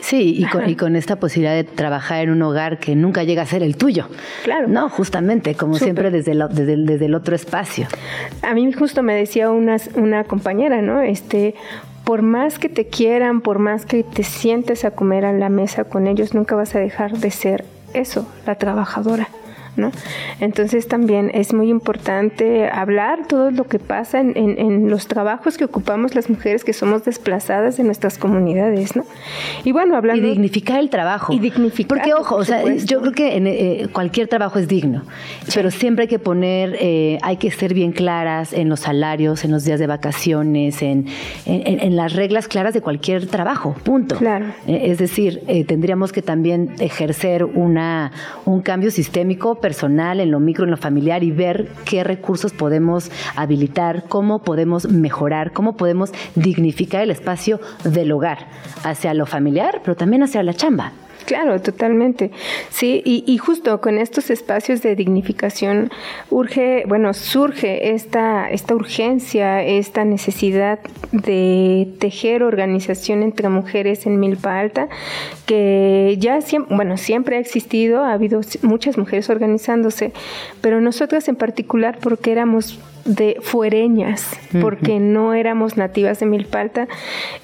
Sí, y con, esta posibilidad de trabajar en un hogar que nunca llega a ser el tuyo. Claro. No, justamente, como siempre desde, desde, el otro espacio. A mí justo me decía una, una compañera, ¿no? Este, por más que te quieran, por más que te sientes a comer a la mesa con ellos, nunca vas a dejar de ser eso, la trabajadora. Entonces también es muy importante hablar todo lo que pasa en, los trabajos que ocupamos las mujeres que somos desplazadas de nuestras comunidades, ¿no? Y bueno, hablando... Y dignificar el trabajo. Y dignificar. Porque, ojo, o sea, yo creo que en, eh, cualquier trabajo es digno, pero siempre hay que poner, eh, hay que ser bien claras en los salarios, en los días de vacaciones, en, en las reglas claras de cualquier trabajo, punto. Claro. Eh, es decir, tendríamos que también ejercer una, un cambio sistémico, personal, en lo micro, en lo familiar y ver qué recursos podemos habilitar, cómo podemos mejorar, cómo podemos dignificar el espacio del hogar hacia lo familiar, pero también hacia la chamba. Claro, totalmente. Sí, y, justo con estos espacios de dignificación urge, bueno, surge esta, esta urgencia, esta necesidad de tejer organización entre mujeres en Milpa Alta, que ya bueno, siempre ha existido, ha habido muchas mujeres organizándose, pero nosotras en particular porque éramos de fuereñas, porque no éramos nativas de Milpalta.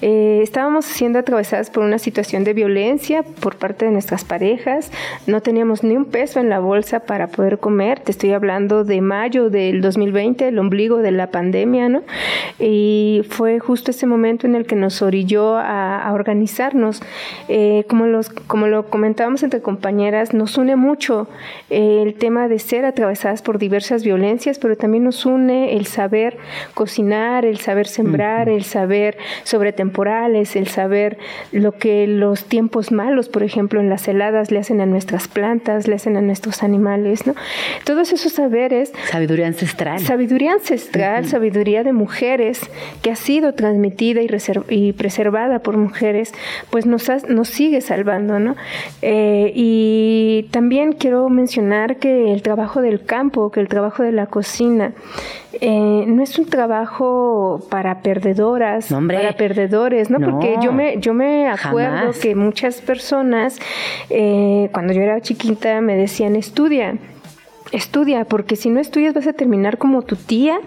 Eh, estábamos siendo atravesadas por una situación de violencia por parte de nuestras parejas, no teníamos ni un peso en la bolsa para poder comer, te estoy hablando de mayo del 2020, el ombligo de la pandemia, ¿no? Y fue justo ese momento en el que nos orilló a, organizarnos. Eh, como, los, como lo comentábamos entre compañeras, nos une mucho el tema de ser atravesadas por diversas violencias, pero también nos une el saber cocinar, el saber sembrar, el saber sobre temporales, el saber lo que los tiempos malos, por ejemplo, en las heladas le hacen a nuestras plantas, le hacen a nuestros animales, ¿no? Todos esos saberes. Sabiduría ancestral. Sabiduría ancestral, sabiduría de mujeres que ha sido transmitida y, y preservada por mujeres, pues nos, nos sigue salvando, ¿no? Eh, y también quiero mencionar que el trabajo del campo, que el trabajo de la cocina, eh, no es un trabajo para perdedoras, para perdedores, ¿no? Porque yo me, yo me acuerdo que muchas personas, eh, cuando yo era chiquita, me decían, estudia, estudia, porque si no estudias vas a terminar como tu tía,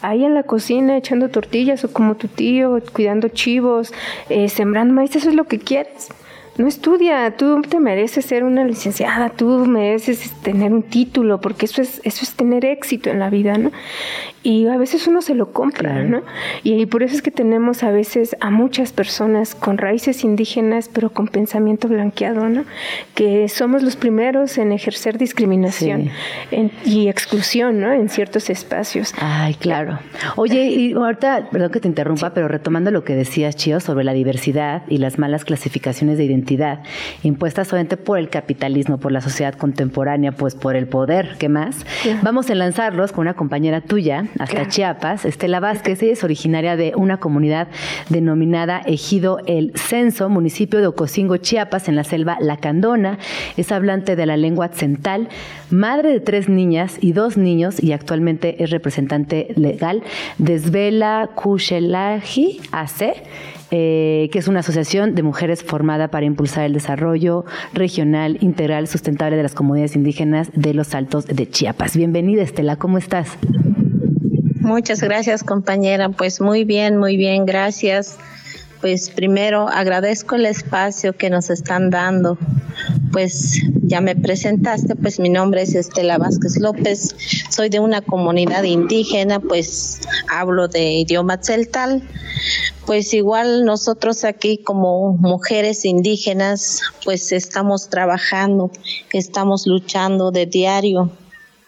ahí en la cocina echando tortillas, o como tu tío, cuidando chivos, eh, sembrando maíz, eso es lo que quieres no estudia, tú te mereces ser una licenciada, tú mereces tener un título, porque eso es, eso es tener éxito en la vida, ¿no? Y a veces uno se lo compra, ¿no? Y por eso es que tenemos a veces a muchas personas con raíces indígenas, pero con pensamiento blanqueado, ¿no? Que somos los primeros en ejercer discriminación y exclusión, ¿no? En ciertos espacios. Ay, claro. Oye, y ahorita, perdón que te interrumpa, pero retomando lo que decías, Chío, sobre la diversidad y las malas clasificaciones de identidad impuestas solamente por el capitalismo, por la sociedad contemporánea, pues por el poder, ¿qué más? Vamos a lanzarlos con una compañera tuya, hasta Chiapas. Estela Vázquez, ella es originaria de una comunidad denominada Ejido El Censo, municipio de Ocosingo, Chiapas, en la selva Lacandona. Es hablante de la lengua tzental, madre de tres niñas y dos niños y actualmente es representante legal de Svela Kushelaji AC. Eh, que es una asociación de mujeres formada para impulsar el desarrollo regional, integral, sustentable de las comunidades indígenas de los Altos de Chiapas. Bienvenida, Estela, ¿cómo estás? Muchas gracias, compañera. Pues muy bien, muy bien, gracias. Pues primero agradezco el espacio que nos están dando. Pues ya me presentaste, pues mi nombre es Estela Vázquez López, soy de una comunidad indígena, pues hablo de idioma celtal. Pues igual nosotros aquí como mujeres indígenas, pues estamos trabajando, estamos luchando de diario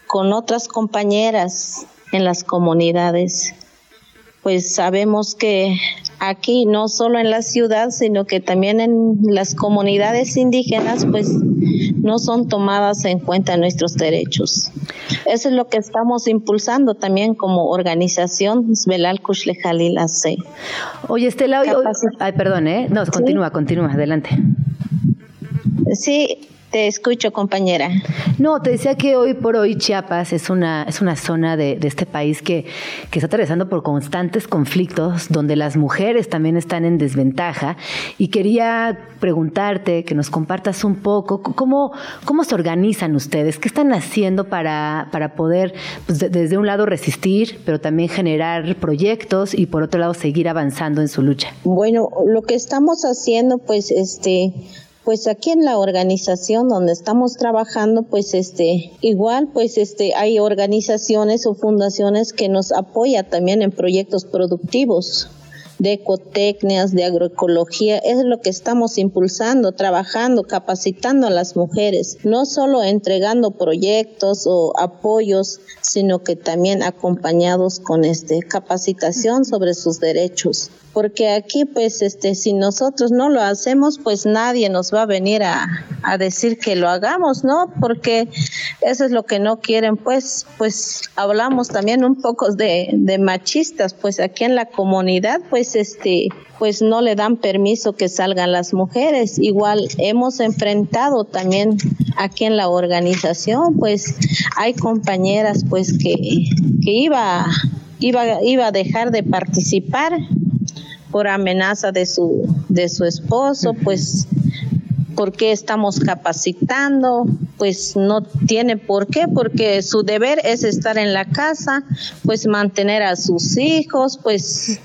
con otras compañeras en las comunidades. Pues sabemos que aquí, no solo en la ciudad, sino que también en las comunidades indígenas, pues no son tomadas en cuenta nuestros derechos. Eso es lo que estamos impulsando también como organización Velal Jalil AC. Oye, Estela, hoy, ay, perdón, ¿eh? No, continúa, continúa, adelante. Sí, te escucho, compañera. No, te decía que hoy por hoy Chiapas es una, es una zona de, este país que, que, está atravesando por constantes conflictos, donde las mujeres también están en desventaja. Y quería preguntarte, que nos compartas un poco, cómo, cómo se organizan ustedes, qué están haciendo para, para poder, pues, desde un lado, resistir, pero también generar proyectos y por otro lado, seguir avanzando en su lucha. Bueno, lo que estamos haciendo, pues, este pues aquí en la organización donde estamos trabajando, pues este, igual, pues este, hay organizaciones o fundaciones que nos apoyan también en proyectos productivos de ecotecnias, de agroecología, es lo que estamos impulsando, trabajando, capacitando a las mujeres, no solo entregando proyectos o apoyos, sino que también acompañados con este capacitación sobre sus derechos. Porque aquí pues este si nosotros no lo hacemos pues nadie nos va a venir a, a, decir que lo hagamos no porque eso es lo que no quieren pues pues hablamos también un poco de, de machistas pues aquí en la comunidad pues este pues no le dan permiso que salgan las mujeres igual hemos enfrentado también aquí en la organización pues hay compañeras pues que que iba iba iba a dejar de participar por amenaza de su, de su esposo, pues ¿por qué estamos capacitando? Pues no tiene por qué, porque su deber es estar en la casa, pues mantener a sus hijos, pues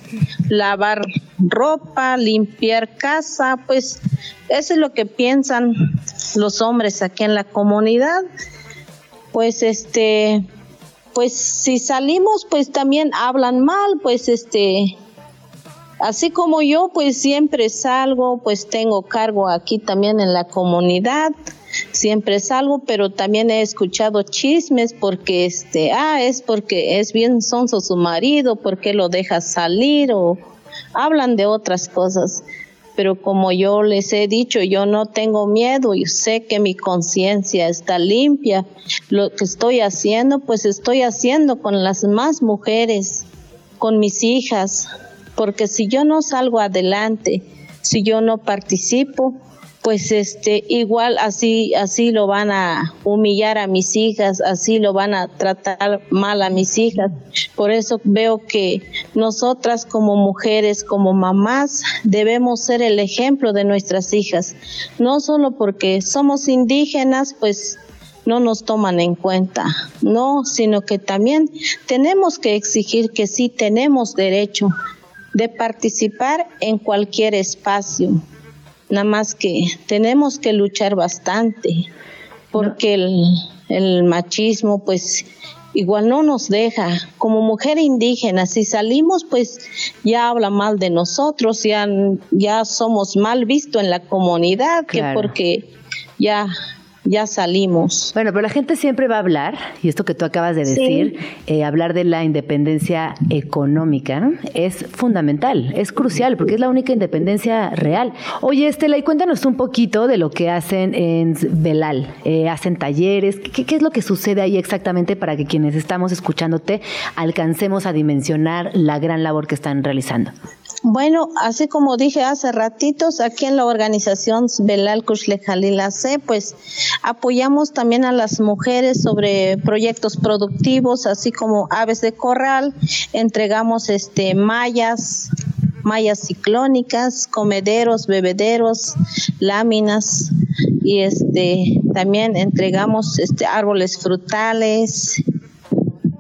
lavar ropa, limpiar casa, pues eso es lo que piensan los hombres aquí en la comunidad. Pues este, pues si salimos, pues también hablan mal, pues este, Así como yo, pues siempre salgo, pues tengo cargo aquí también en la comunidad, siempre salgo, pero también he escuchado chismes porque este, ah, es porque es bien sonso su marido, porque lo deja salir o hablan de otras cosas. Pero como yo les he dicho, yo no tengo miedo y sé que mi conciencia está limpia. Lo que estoy haciendo, pues estoy haciendo con las más mujeres, con mis hijas, porque si yo no salgo adelante, si yo no participo, pues este igual así así lo van a humillar a mis hijas, así lo van a tratar mal a mis hijas. Por eso veo que nosotras como mujeres, como mamás, debemos ser el ejemplo de nuestras hijas, no solo porque somos indígenas, pues no nos toman en cuenta, no, sino que también tenemos que exigir que sí tenemos derecho de participar en cualquier espacio. Nada más que tenemos que luchar bastante porque el, machismo pues igual no nos deja. Como mujer indígena, si salimos pues ya habla mal de nosotros, ya, ya somos mal visto en la comunidad, que porque ya ya salimos. Bueno, pero la gente siempre va a hablar, y esto que tú acabas de decir, eh, hablar de la independencia económica es fundamental, es crucial, porque es la única independencia real. Oye, Estela, y cuéntanos un poquito de lo que hacen en Belal. Eh, ¿Hacen talleres? ¿Qué, ¿Qué es lo que sucede ahí exactamente para que quienes estamos escuchándote alcancemos a dimensionar la gran labor que están realizando? Bueno, así como dije hace ratitos, aquí en la organización Belal Kushle pues apoyamos también a las mujeres sobre proyectos productivos, así como aves de corral, entregamos este mallas, mallas ciclónicas, comederos, bebederos, láminas y este también entregamos este árboles frutales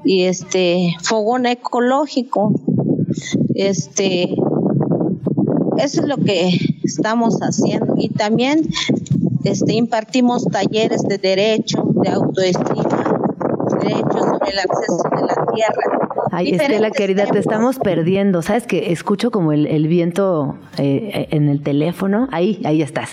y este fogón ecológico este eso es lo que estamos haciendo. Y también este, impartimos talleres de derecho, de autoestima, derecho sobre el acceso de la tierra. Ay, Estela, querida, te estamos perdiendo. ¿Sabes que Escucho como el, viento eh, en el teléfono. Ahí, ahí estás.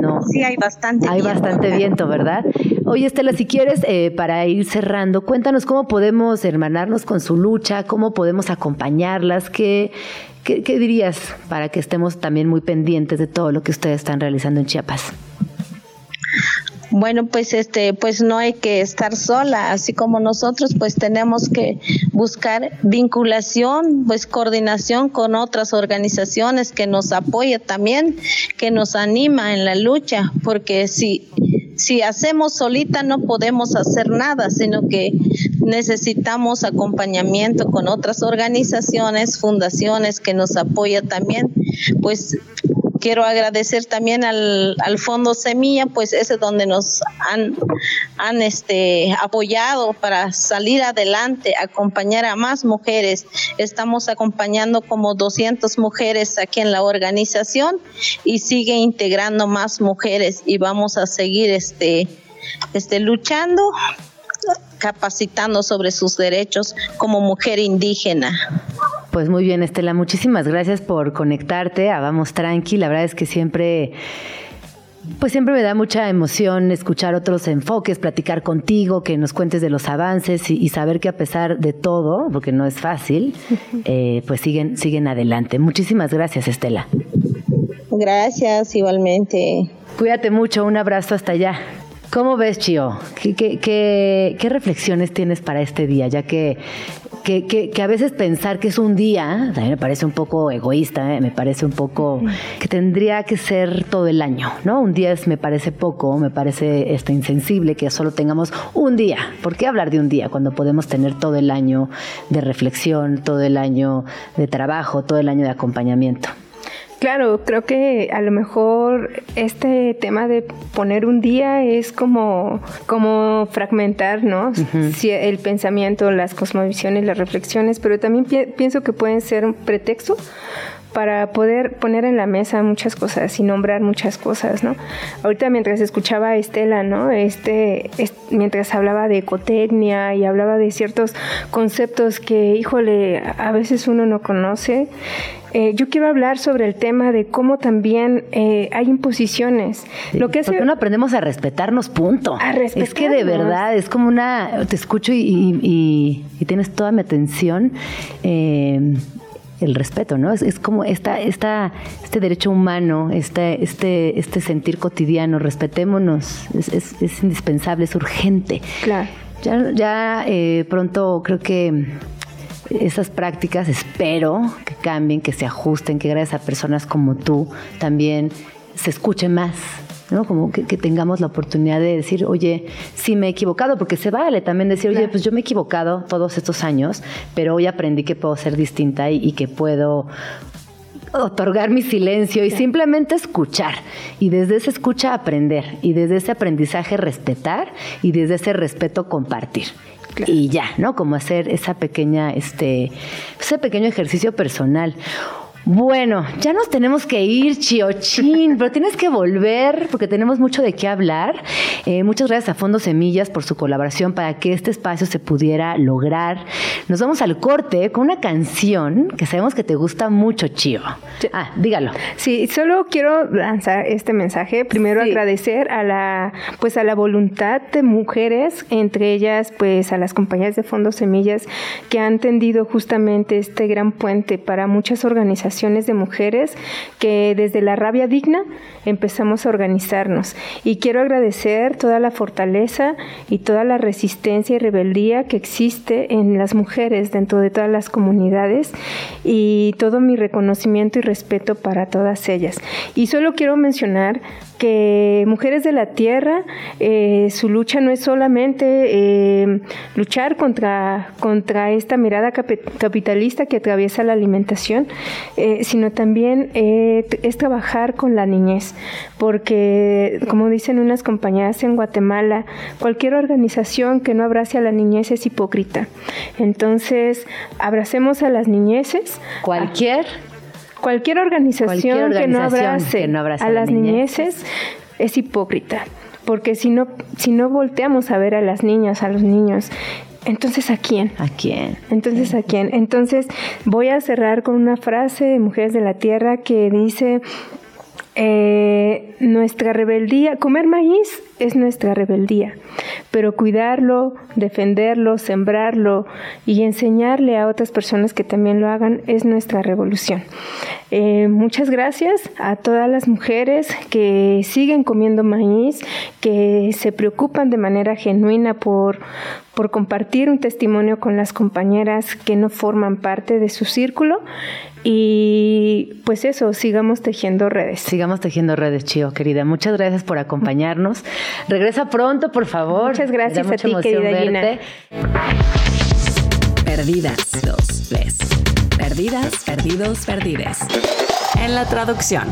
No. Sí, hay bastante Hay bastante viento, ¿verdad? Oye, Estela, si quieres, eh, para ir cerrando, cuéntanos cómo podemos hermanarnos con su lucha, cómo podemos acompañarlas, qué, qué, dirías para que estemos también muy pendientes de todo lo que ustedes están realizando en Chiapas. Bueno, pues este, pues no hay que estar sola, así como nosotros, pues tenemos que buscar vinculación, pues coordinación con otras organizaciones que nos apoyen también, que nos anima en la lucha, porque si si hacemos solita no podemos hacer nada, sino que necesitamos acompañamiento con otras organizaciones, fundaciones que nos apoyan también, pues quiero agradecer también al, al Fondo Semilla, pues ese es donde nos han, este, apoyado para salir adelante, acompañar a más mujeres. Estamos acompañando como 200 mujeres aquí en la organización y sigue integrando más mujeres y vamos a seguir este, este, luchando capacitando sobre sus derechos como mujer indígena. Pues muy bien, Estela, muchísimas gracias por conectarte a Vamos Tranqui. La verdad es que siempre pues siempre me da mucha emoción escuchar otros enfoques, platicar contigo, que nos cuentes de los avances y, saber que a pesar de todo, porque no es fácil, eh, pues siguen, siguen adelante. Muchísimas gracias, Estela. Gracias, igualmente. Cuídate mucho, un abrazo hasta allá. ¿Cómo ves, Chio? ¿Qué, qué, reflexiones tienes para este día? Ya que, que, a veces pensar que es un día, también me parece un poco egoísta, ¿eh? me parece un poco que tendría que ser todo el año, ¿no? Un día es, me parece poco, me parece este, insensible que solo tengamos un día. ¿Por qué hablar de un día cuando podemos tener todo el año de reflexión, todo el año de trabajo, todo el año de acompañamiento? Claro, creo que a lo mejor este tema de poner un día es como, como fragmentar, ¿no? el pensamiento, las cosmovisiones, las reflexiones, pero también pienso que pueden ser un pretexto para poder poner en la mesa muchas cosas y nombrar muchas cosas, ¿no? Ahorita mientras escuchaba a Estela, ¿no? Este, mientras hablaba de ecotecnia y hablaba de ciertos conceptos que, híjole, a veces uno no conoce, eh, yo quiero hablar sobre el tema de cómo también eh, hay imposiciones. Lo que hace, porque no aprendemos a respetarnos, punto. A respetarnos. Es que de verdad es como una. Te escucho y, tienes toda mi atención. Eh, el respeto, ¿no? Es, como esta, esta, este derecho humano, este, este, este sentir cotidiano, respetémonos, es, es, es indispensable, es urgente. Claro. Ya, ya pronto creo que esas prácticas espero que cambien, que se ajusten, que gracias a personas como tú también se escuche más, ¿no? Como que, tengamos la oportunidad de decir, oye, sí me he equivocado, porque se vale también decir, oye, pues yo me he equivocado todos estos años, pero hoy aprendí que puedo ser distinta y, que puedo otorgar mi silencio y simplemente escuchar. Y desde esa escucha aprender. Y desde ese aprendizaje respetar. Y desde ese respeto compartir y ya, ¿no? Como hacer esa pequeña, este, ese pequeño ejercicio personal. Bueno, ya nos tenemos que ir, Chiochín, pero tienes que volver porque tenemos mucho de qué hablar. Eh, muchas gracias a Fondo Semillas por su colaboración para que este espacio se pudiera lograr. Nos vamos al corte con una canción que sabemos que te gusta mucho, Chio. Ah, dígalo. Sí, solo quiero lanzar este mensaje. Primero agradecer a la, pues a la voluntad de mujeres, entre ellas, pues a las compañías de Fondo Semillas que han tendido justamente este gran puente para muchas organizaciones de mujeres que desde la rabia digna empezamos a organizarnos. Y quiero agradecer toda la fortaleza y toda la resistencia y rebeldía que existe en las mujeres dentro de todas las comunidades y todo mi reconocimiento y respeto para todas ellas. Y solo quiero mencionar que Mujeres de la Tierra, eh, su lucha no es solamente eh, luchar contra, contra esta mirada capitalista que atraviesa la alimentación, eh, sino también es trabajar con la niñez, porque como dicen unas compañeras en Guatemala, cualquier organización que no abrace a la niñez es hipócrita. Entonces, abracemos a las niñeces. Cualquier. Cualquier organización, que, no abrace, a las niñeces es hipócrita, porque si no, si no volteamos a ver a las niñas, a los niños, entonces ¿a quién? ¿A quién? Entonces ¿a quién? Entonces voy a cerrar con una frase de Mujeres de la Tierra que dice, eh, nuestra rebeldía, comer maíz es nuestra rebeldía, pero cuidarlo, defenderlo, sembrarlo y enseñarle a otras personas que también lo hagan es nuestra revolución. Eh, muchas gracias a todas las mujeres que siguen comiendo maíz, que se preocupan de manera genuina por, por compartir un testimonio con las compañeras que no forman parte de su círculo y pues eso, sigamos tejiendo redes. Sigamos tejiendo redes, Chio, querida. Muchas gracias por acompañarnos. Regresa pronto, por favor. Muchas gracias a ti, querida Gina. Perdidas, dos, les. Perdidas, perdidos, perdides. En la traducción,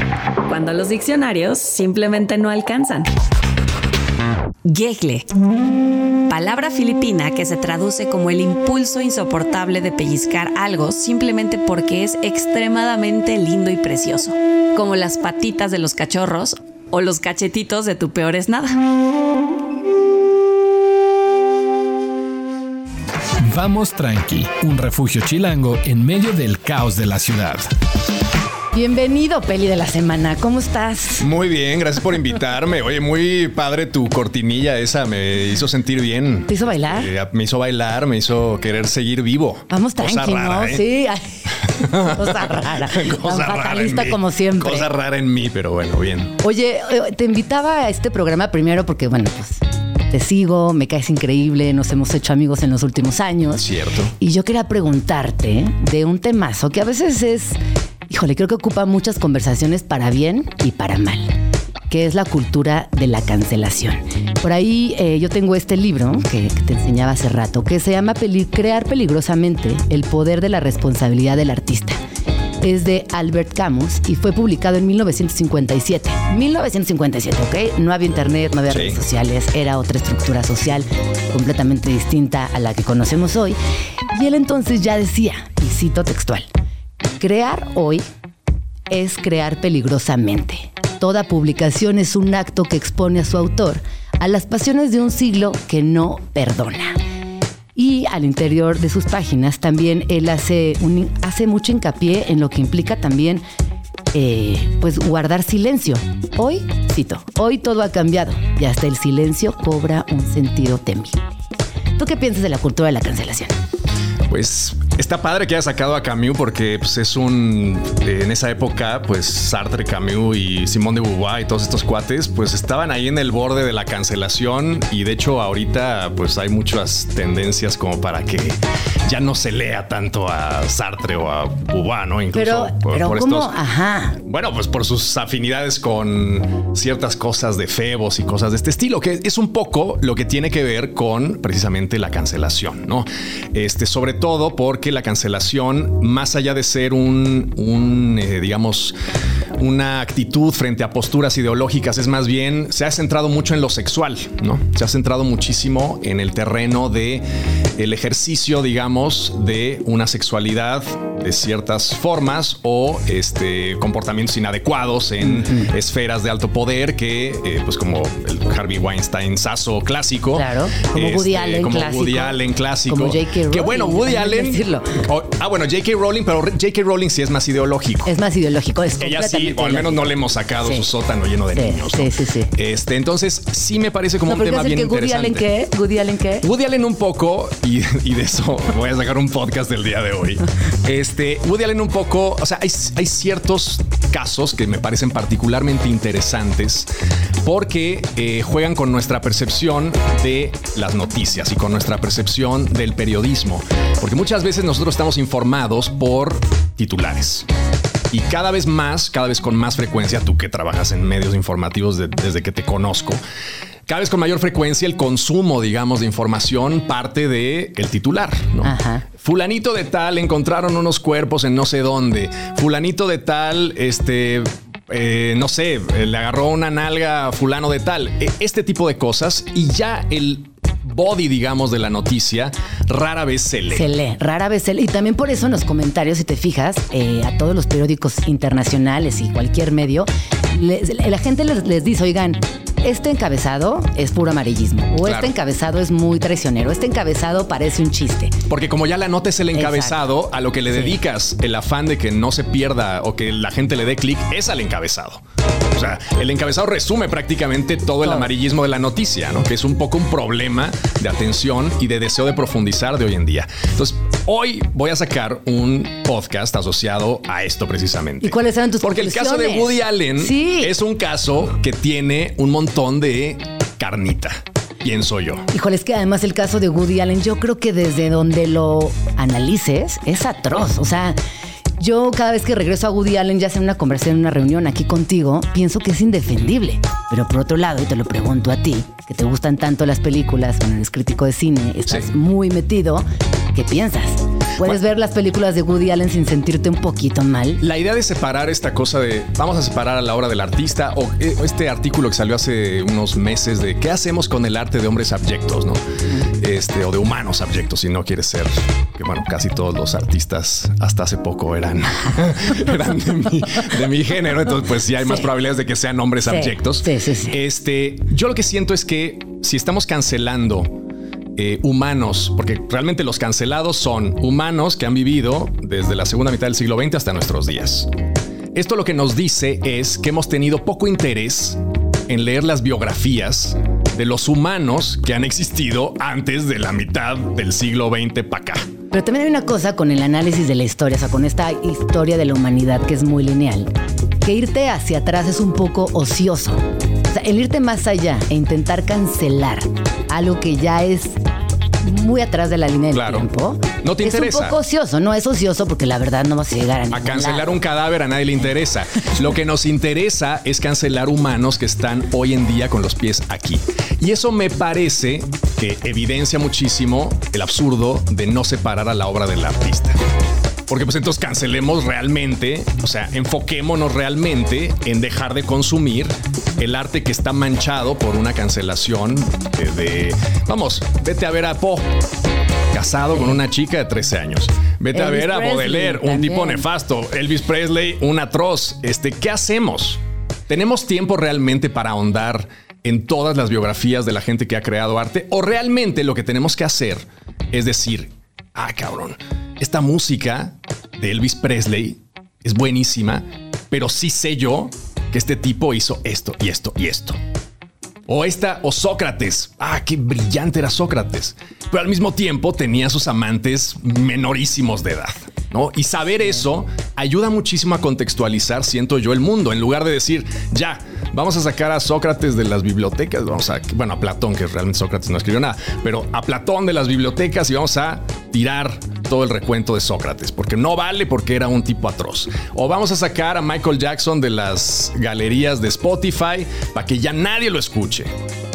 cuando los diccionarios simplemente no alcanzan. Gegle. Palabra filipina que se traduce como el impulso insoportable de pellizcar algo simplemente porque es extremadamente lindo y precioso, como las patitas de los cachorros o los cachetitos de tu peor es nada. Vamos tranqui, un refugio chilango en medio del caos de la ciudad. Bienvenido, Peli de la semana. ¿Cómo estás? Muy bien, gracias por invitarme. Oye, muy padre tu cortinilla esa, me hizo sentir bien. ¿Te hizo bailar? Eh, me hizo bailar, me hizo querer seguir vivo. Vamos tranqui, ¿no? ¿eh? Sí. Cosa rara. Cosa Tan fatalista como siempre. Cosa rara en mí, pero bueno, bien. Oye, eh, te invitaba a este programa primero porque, bueno, pues te sigo, me caes increíble, nos hemos hecho amigos en los últimos años. Cierto. Y yo quería preguntarte de un temazo que a veces es, híjole, creo que ocupa muchas conversaciones para bien y para mal, que es la cultura de la cancelación. Por ahí eh, yo tengo este libro que, que te enseñaba hace rato, que se llama Peli- Crear peligrosamente el poder de la responsabilidad del artista. Es de Albert Camus y fue publicado en 1957. 1957, ¿ok? No había internet, no había Sí. redes sociales, era otra estructura social completamente distinta a la que conocemos hoy. Y él entonces ya decía, y cito textual, crear hoy es crear peligrosamente. Toda publicación es un acto que expone a su autor a las pasiones de un siglo que no perdona. Y al interior de sus páginas también él hace, mucho hincapié en lo que implica también eh, pues guardar silencio. Hoy, cito, hoy todo ha cambiado y hasta el silencio cobra un sentido temible. ¿Tú qué piensas de la cultura de la cancelación? Pues está padre que haya sacado a Camus porque pues, es un. eh, en esa época, pues Sartre, Camus y Simón de Beauvoir y todos estos cuates, pues estaban ahí en el borde de la cancelación. Y de hecho, ahorita, pues hay muchas tendencias como para que ya no se lea tanto a Sartre o a Beauvoir, ¿no? Incluso Pero, por, pero por ¿cómo? estos- Ajá. Bueno, pues por sus afinidades con ciertas cosas de Febos y cosas de este estilo, que es un poco lo que tiene que ver con precisamente la cancelación, ¿no? Este, sobre todo porque la cancelación, más allá de ser un, un, eh, digamos, una actitud frente a posturas ideológicas, es más bien, se ha centrado mucho en lo sexual, ¿no? Se ha centrado muchísimo en el terreno de el ejercicio, digamos, de una sexualidad de ciertas formas o este, comportamientos inadecuados en esferas de alto poder que, eh, pues como el Harvey Weinstein saso clásico. Claro, como Woody Allen como clásico. Woody Allen clásico. Como J.K. Que bueno, Woody Allen. Decirlo. o- ah, bueno, J.K. Rowling, pero J.K. Rowling sí es más ideológico. Es más ideológico. Es Ella sí, o al menos no le hemos sacado Sí. su sótano lleno de Sí, niños. sí, ¿no? sí, sí. Este, entonces, sí me parece como No, un tema ¿qué hace bien que Woody Allen interesante. qué? ¿Woody Allen qué? Woody Allen un poco, y, y de eso voy a sacar un podcast del día de hoy. Este, Woody Allen un poco, o sea, hay, hay ciertos casos que me parecen particularmente interesantes porque eh, juegan con nuestra percepción de las noticias y con nuestra percepción del periodismo. Porque muchas veces nosotros estamos informados por titulares. Y cada vez más, cada vez con más frecuencia, tú que trabajas en medios informativos de- desde que te conozco, cada vez con mayor frecuencia el consumo, digamos, de información parte de el titular, ¿no? Ajá. Fulanito de tal encontraron unos cuerpos en no sé dónde. Fulanito de tal, este, eh, no sé, le agarró una nalga a fulano de tal. E- Este tipo de cosas y ya el body, digamos, de la noticia rara vez se lee. Se lee, rara vez se lee. Y también por eso en los comentarios, si te fijas, eh, a todos los periódicos internacionales y cualquier medio, la gente les dice, oigan, este encabezado es puro amarillismo. O Claro. este encabezado es muy traicionero. Este encabezado parece un chiste. Porque como ya la nota es el encabezado, Exacto. a lo que le dedicas el afán de que no se pierda o que la gente le dé clic es al encabezado. O sea, el encabezado resume prácticamente todo el amarillismo de la noticia, ¿no? Que es un poco un problema de atención y de deseo de profundizar de hoy en día. Entonces, hoy voy a sacar un podcast asociado a esto precisamente. ¿Y cuáles eran tus Porque el caso de Woody Allen Sí. es un caso que tiene un montón de carnita, pienso yo. Híjole, es que además el caso de Woody Allen, yo creo que desde donde lo analices es atroz. O sea, yo cada vez que regreso a Woody Allen, ya sea en una conversación, en una reunión aquí contigo, pienso que es indefendible. Pero por otro lado, y te lo pregunto a ti, que te gustan tanto las películas, cuando eres crítico de cine, estás Sí. muy metido, ¿qué piensas? ¿Puedes ver las películas de Woody Allen sin sentirte un poquito mal? La idea de separar esta cosa de vamos a separar a la obra del artista o eh, este artículo que salió hace unos meses de qué hacemos con el arte de hombres abyectos, ¿no? Este, o de humanos abyectos, si no quieres ser, que bueno, casi todos los artistas hasta hace poco eran, eran de, mi, de mi género, entonces pues sí hay más probabilidades de que sean hombres Sí, abyectos. sí, sí, sí. Este, yo lo que siento es que si estamos cancelando eh, humanos, porque realmente los cancelados son humanos que han vivido desde la segunda mitad del siglo XX hasta nuestros días. Esto lo que nos dice es que hemos tenido poco interés en leer las biografías de los humanos que han existido antes de la mitad del siglo XX para acá. Pero también hay una cosa con el análisis de la historia, o sea, con esta historia de la humanidad que es muy lineal, que irte hacia atrás es un poco ocioso. O sea, el irte más allá e intentar cancelar algo que ya es muy atrás de la línea del Claro. tiempo. No te es interesa. un poco ocioso, no es ocioso porque la verdad no vas a llegar a A cancelar lado. un cadáver a nadie le interesa. Lo que nos interesa es cancelar humanos que están hoy en día con los pies aquí. Y eso me parece que evidencia muchísimo el absurdo de no separar a la obra del artista. Porque pues entonces cancelemos realmente, o sea, enfoquémonos realmente en dejar de consumir el arte que está manchado por una cancelación de, de- vamos, vete a ver a Poe casado con una chica de 13 años. Vete a ver a Presley Baudelaire, un tipo nefasto. Elvis Presley, un atroz. Este, ¿qué hacemos? ¿Tenemos tiempo realmente para ahondar en todas las biografías de la gente que ha creado arte? ¿O realmente lo que tenemos que hacer es decir, ah, cabrón, esta música de Elvis Presley es buenísima, pero sí sé yo que este tipo hizo esto y esto y esto? O esta, o Sócrates. Ah, qué brillante era Sócrates. Pero al mismo tiempo tenía sus amantes menorísimos de edad. ¿No? Y saber eso ayuda muchísimo a contextualizar, siento yo, el mundo. En lugar de decir, ya, vamos a sacar a Sócrates de las bibliotecas. Vamos a, bueno, a Platón, que realmente Sócrates no escribió nada, pero a Platón de las bibliotecas y vamos a tirar todo el recuento de Sócrates, porque no vale porque era un tipo atroz. O vamos a sacar a Michael Jackson de las galerías de Spotify para que ya nadie lo escuche.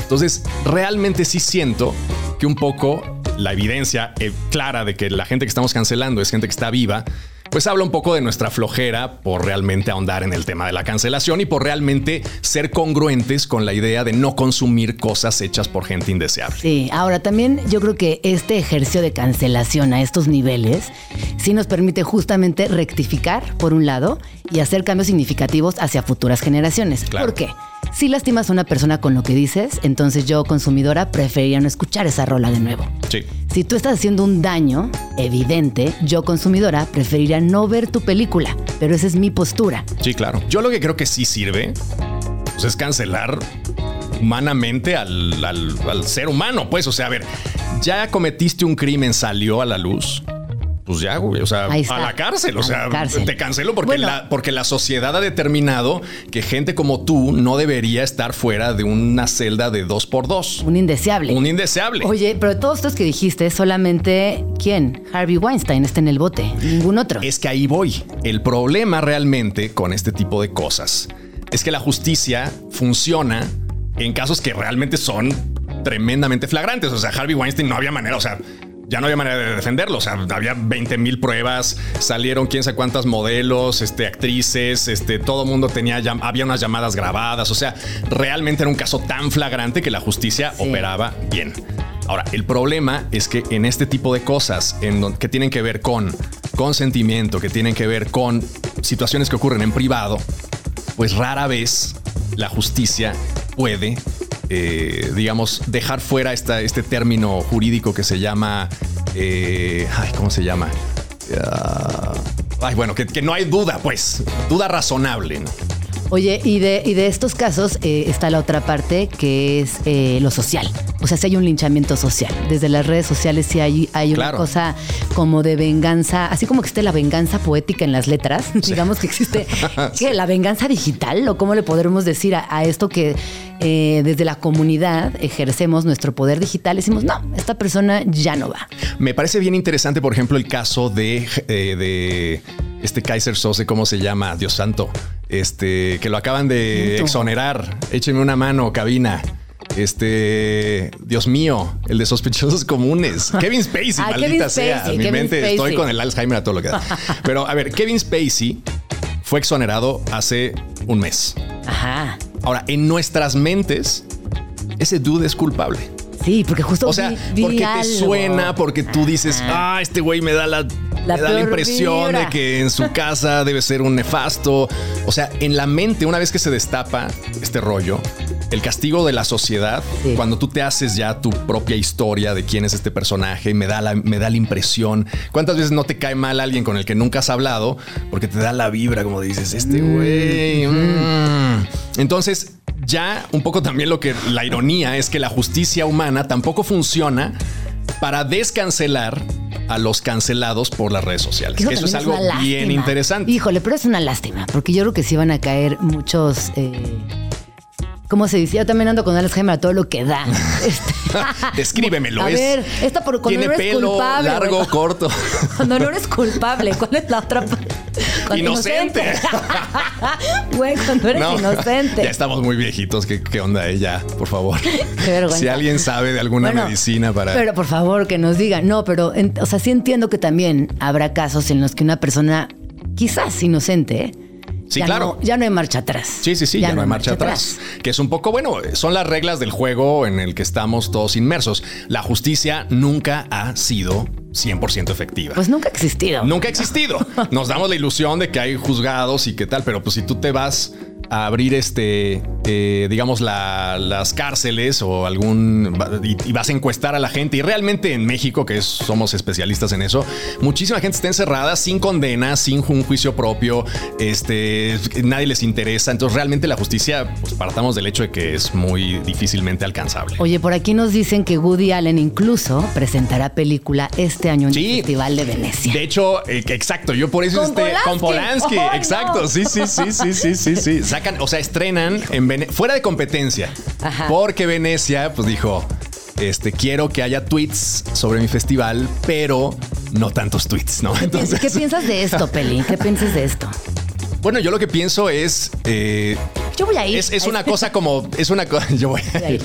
Entonces, realmente sí siento que un poco la evidencia eh, clara de que la gente que estamos cancelando es gente que está viva, pues habla un poco de nuestra flojera por realmente ahondar en el tema de la cancelación y por realmente ser congruentes con la idea de no consumir cosas hechas por gente indeseable. Sí, ahora también yo creo que este ejercicio de cancelación a estos niveles sí nos permite justamente rectificar, por un lado, y hacer cambios significativos hacia futuras generaciones. Claro. ¿Por qué? Si lastimas a una persona con lo que dices, entonces yo, consumidora, preferiría no escuchar esa rola de nuevo. Sí. Si tú estás haciendo un daño evidente, yo, consumidora, preferiría no ver tu película, pero esa es mi postura. Sí, claro. Yo lo que creo que sí sirve pues, es cancelar humanamente al, al- al ser humano. Pues, o sea, a ver, ya cometiste un crimen, salió a la luz. Pues ya, güey, o sea, a la cárcel, o A sea, cárcel. te cancelo porque, Bueno. la, porque la sociedad ha determinado que gente como tú no debería estar fuera de una celda de dos por dos. Un indeseable. Un indeseable. Oye, pero todos estos que dijiste, solamente quién? Harvey Weinstein está en el bote, ningún otro. Es que ahí voy. El problema realmente con este tipo de cosas es que la justicia funciona en casos que realmente son tremendamente flagrantes. O sea, Harvey Weinstein no había manera, o sea, ya no había manera de defenderlo. O sea, había 20 mil pruebas, salieron quién sabe cuántas modelos, este, actrices, este, todo mundo tenía, había unas llamadas grabadas. O sea, realmente era un caso tan flagrante que la justicia Sí. operaba bien. Ahora, el problema es que en este tipo de cosas en que tienen que ver con consentimiento, que tienen que ver con situaciones que ocurren en privado, pues rara vez la justicia puede, eh, digamos, dejar fuera esta, este término jurídico que se llama, eh, ay, ¿cómo se llama? Ah, ay, bueno, que, que no hay duda, pues, duda razonable. ¿no? Oye, y de, y de estos casos eh, está la otra parte que es eh, lo social. O sea, si hay un linchamiento social. Desde las redes sociales sí hay, hay una cosa como de venganza, así como existe la venganza poética en las letras, digamos que existe ¿qué? la venganza digital, o cómo le podremos decir a, a esto que eh, desde la comunidad ejercemos nuestro poder digital, decimos, no, esta persona ya no va. Me parece bien interesante, por ejemplo, el caso de, de este Kaiser Sose, ¿cómo se llama? Dios santo. Este, que lo acaban de exonerar. Écheme una mano, cabina. Este, Dios mío, el de sospechosos comunes. Kevin Spacey, Ah, maldita Kevin sea. Spacey, Mi Kevin mente, Spacey. estoy con el Alzheimer a todo lo que da. Pero a ver, Kevin Spacey fue exonerado hace un mes. Ajá. Ahora, en nuestras mentes, ese dude es culpable. Sí, porque justo O sea, vi- vi porque te suena, porque tú dices, ah, este güey me da la, La me da la impresión vibra. de que en su casa debe ser un nefasto. O sea, en la mente, una vez que se destapa este rollo, el castigo de la sociedad, Sí. cuando tú te haces ya tu propia historia de quién es este personaje, me da, la, me da la impresión. ¿Cuántas veces no te cae mal alguien con el que nunca has hablado? Porque te da la vibra, como dices, este güey. mm". Entonces, ya un poco también lo que la ironía es que la justicia humana tampoco funciona para descancelar a los cancelados por las redes sociales. Que eso es algo bien interesante. Híjole, pero es una lástima, porque yo creo que sí van a caer muchos. Eh, ¿Cómo se dice? Yo también ando con Alzheimer a todo lo que da. Este, Descríbemelo. A es- ver, esta por cuando Tiene no eres pelo culpable. largo, güey. corto. Cuando no eres culpable, ¿cuál es la otra parte? Cuando Inocente. Güey, cuando eres No, inocente. Ya estamos muy viejitos. ¿Qué, qué onda ella? Por favor. Qué vergüenza. Si alguien sabe de alguna Bueno, medicina para. Pero por favor, que nos digan. No, pero, en- o sea, sí entiendo que también habrá casos en los que una persona, quizás inocente, Sí, ya claro. no- ya no hay marcha atrás. Sí, sí, sí, ya, no hay marcha atrás. Que es un poco, bueno, son las reglas del juego en el que estamos todos inmersos. La justicia nunca ha sido 100% efectiva. Pues nunca ha existido. Nunca ha existido. Nos damos la ilusión de que hay juzgados y qué tal, pero pues si tú te vas a abrir este, eh, digamos, la- las cárceles o algún y, y vas a encuestar a la gente y realmente en México, que es- somos especialistas en eso, muchísima gente está encerrada sin condena, sin un juicio propio, este, nadie les interesa. Entonces realmente la justicia, pues partamos del hecho de que es muy difícilmente alcanzable. Oye, por aquí nos dicen que Woody Allen incluso presentará película este año en Sí. el Festival de Venecia. De hecho, eh, exacto, yo por eso Con este Polanski. con Polanski, ¡Ay, exacto, no! sí, sí, sí, sí, sí, sí, sí. Sacan, o sea, estrenan en Vene- fuera de competencia. Ajá. Porque Venecia pues dijo, este quiero que haya tweets sobre mi festival, pero no tantos tweets, ¿no? ¿Qué, Entonces, qué piensas de esto, Peli? ¿Qué piensas de esto? bueno, yo lo que pienso es eh, Yo voy a ir. es, es una cosa como. Es una cosa. Yo voy a ir.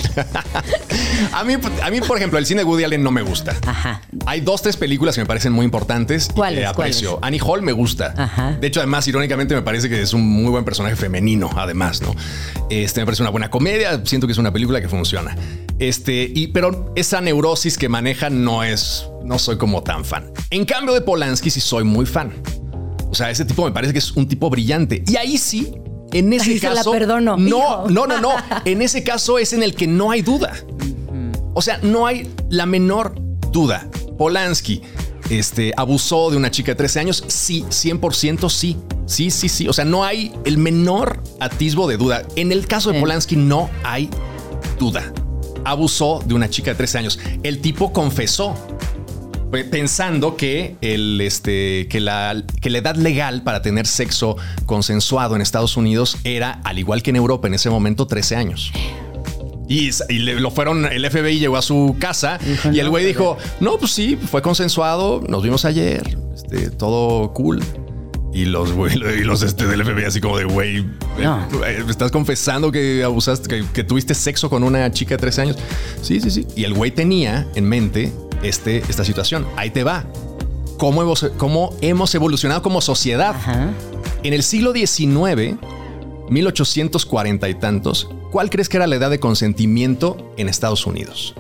a, mí, a mí, por ejemplo, el cine de Woody Allen no me gusta. Ajá. Hay dos, tres películas que me parecen muy importantes y ¿Cuáles, que aprecio. Annie Hall me gusta. Ajá. De hecho, además, irónicamente, me parece que es un muy buen personaje femenino, además, ¿no? Este me parece una buena comedia. Siento que es una película que funciona. Este, y, pero esa neurosis que maneja no es. No soy como tan fan. En cambio de Polanski, sí soy muy fan. O sea, ese tipo me parece que es un tipo brillante. Y ahí sí, en ese Ahí se la caso. perdono, No, hijo. no, no, no. En ese caso es en el que no hay duda. O sea, no hay la menor duda. Polanski este, abusó de una chica de 13 años. Sí, 100% sí. Sí, sí, sí. O sea, no hay el menor atisbo de duda. En el caso de. Polanski no hay duda. Abusó de una chica de 13 años. El tipo confesó pensando que, el, este, que, la, que la edad legal para tener sexo consensuado en Estados Unidos era, al igual que en Europa en ese momento, 13 años. Y, y le- lo fueron, el FBI llegó a su casa y el güey dijo, no, pues sí, fue consensuado, nos vimos ayer, este, todo cool. Y los, güey, y los este, del FBI así como de, güey, No. eh, ¿estás confesando que abusaste, que, que tuviste sexo con una chica de 13 años? Sí, sí, sí. Y el güey tenía en mente este, esta situación. Ahí te va. ¿Cómo hemos, cómo hemos evolucionado como sociedad? Ajá. En el siglo XIX, 1840 y tantos, ¿cuál crees que era la edad de consentimiento en Estados Unidos?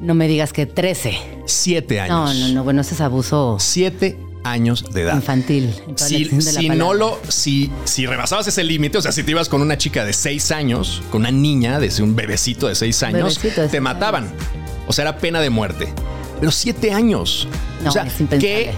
No me digas que 13. Siete No, años. no, no. Bueno, ese es abuso Siete años de edad. infantil. Si, de si no lo, si, si rebasabas ese límite, o sea, si te ibas con una chica de seis años, con una niña, desde un bebecito de seis años, Bebecito te mataban. O sea, era pena de muerte. Pero siete años. No, o sea, es. ¿qué,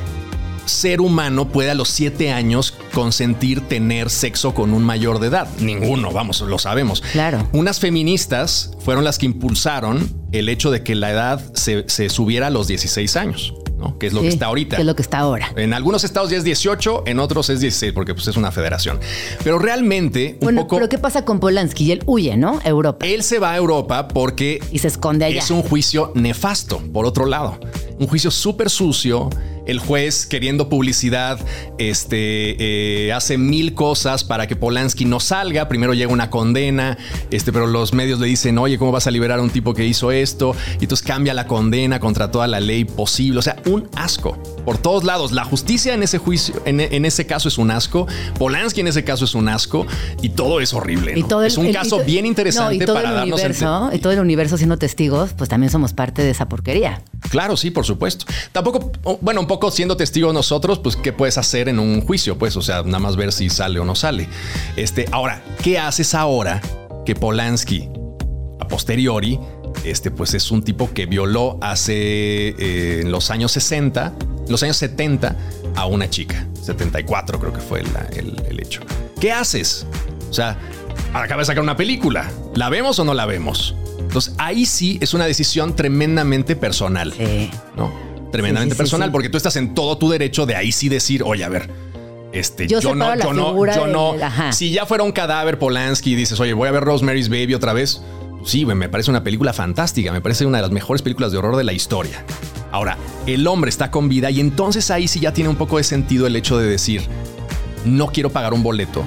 ser humano puede a los siete años consentir tener sexo con un mayor de edad? Ninguno, vamos, lo sabemos. Claro. Unas feministas fueron las que impulsaron el hecho de que la edad se, se subiera a los 16 años. ¿No? Que es lo que está ahorita. que es lo que está ahora. En algunos estados ya es 18, en otros es 16, porque pues, es una federación. Pero realmente, un Bueno, poco. pero ¿qué pasa con Polanski? Y él huye, ¿no? A Europa. Él se va a Europa porque Y se esconde allá. es un juicio nefasto, por otro lado. Un juicio súper sucio. El juez, queriendo publicidad, este, eh, hace mil cosas para que Polanski no salga. Primero llega una condena, este, pero los medios le dicen, oye, ¿cómo vas a liberar a un tipo que hizo esto? Y entonces cambia la condena contra toda la ley posible. O sea, un asco. Por todos lados. La justicia en ese juicio, en, en ese caso es un asco. Polanski en ese caso es un asco. Y todo es horrible. Y todo el- es un el- caso bien interesante no, y todo para el darnos universo, Y todo el universo siendo testigos, pues también somos parte de esa porquería. Claro, sí, por supuesto. Tampoco, bueno, un poco siendo testigos nosotros, pues, ¿qué puedes hacer en un juicio? Pues, o sea, nada más ver si sale o no sale. Este, ahora, ¿qué haces ahora que Polanski, a posteriori, este, pues es un tipo que violó hace, eh, en los años 60, los años 70, a una chica? 74 creo que fue la- el, el hecho. ¿Qué haces? O sea, acaba de sacar una película. ¿La vemos o no la vemos? Entonces, ahí sí es una decisión tremendamente personal. Sí. ¿no? Tremendamente Sí, sí, sí, personal, porque tú estás en todo tu derecho de ahí sí decir, oye, a ver, este, Yo yo, no, yo no, yo no. Si ya fuera un cadáver Polanski y dices, oye, voy a ver Rosemary's Baby otra vez, sí, güey, me parece una película fantástica, me parece una de las mejores películas de horror de la historia. Ahora, el hombre está con vida y entonces ahí sí ya tiene un poco de sentido el hecho de decir, no quiero pagar un boleto.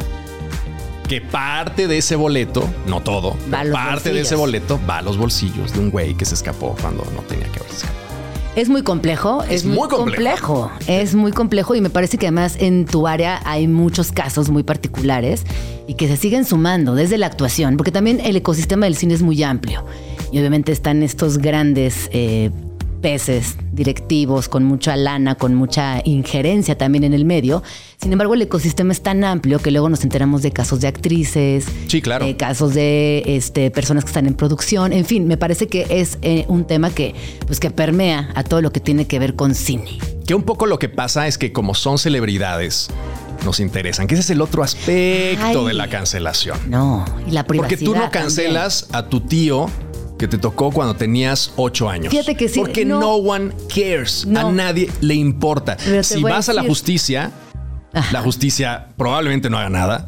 Que parte de ese boleto, no todo, parte de ese boleto va a los bolsillos de un güey que se escapó cuando no tenía que haberse escapado. Es muy complejo, es, Es muy complejo. Es muy complejo y me parece que además en tu área hay muchos casos muy particulares y que se siguen sumando desde la actuación, porque también el ecosistema del cine es muy amplio y obviamente están estos grandes eh, peces directivos con mucha lana, con mucha injerencia también en el medio. Sin embargo, el ecosistema es tan amplio que luego nos enteramos de casos de actrices, Sí, claro. eh, casos de este, personas que están en producción. En fin, me parece que es eh, un tema que, pues, que permea a todo lo que tiene que ver con cine. Que un poco lo que pasa es que como son celebridades, nos interesan, que ese es el otro aspecto Ay. de la cancelación. No, y la privacidad. Porque tú no también. cancelas a tu tío que te tocó cuando tenías ocho años. Fíjate que sí, Porque no. no, one cares. No. A nadie le importa. Si a vas a la justicia, Ajá. la justicia probablemente no haga nada.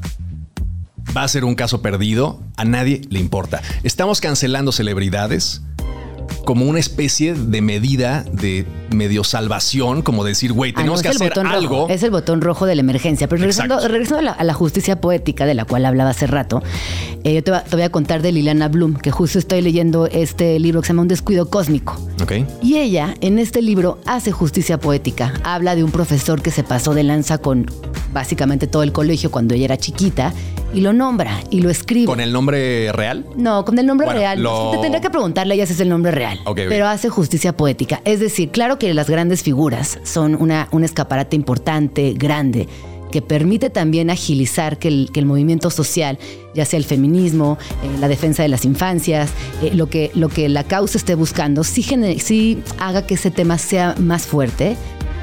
Va a ser un caso perdido. A nadie le importa. Estamos cancelando celebridades como una especie de medida de medio salvación, como decir, güey, Ah, tenemos no, que hacer algo. Rojo, es el botón rojo de la emergencia. Pero regresando, regresando a, la, a la justicia poética de la cual hablaba hace rato, eh, yo te, voy a contar de Liliana Bloom, que justo estoy leyendo este libro que se llama Un descuido cósmico. Y ella, en este libro, hace justicia poética. Habla de un profesor que se pasó de lanza con básicamente todo el colegio cuando ella era chiquita y lo nombra y lo escribe. ¿Con el nombre real? No, con el nombre Bueno, real. lo- Te tendría que preguntarle a ella si es el nombre real. Ok, ok. Pero hace justicia poética. Es decir, claro que las grandes figuras son una, un escaparate importante, grande, que permite también agilizar que el, que el movimiento social, ya sea el feminismo, eh, la defensa de las infancias, eh, lo, que, lo que la causa esté buscando, sí, sí haga que ese tema sea más fuerte,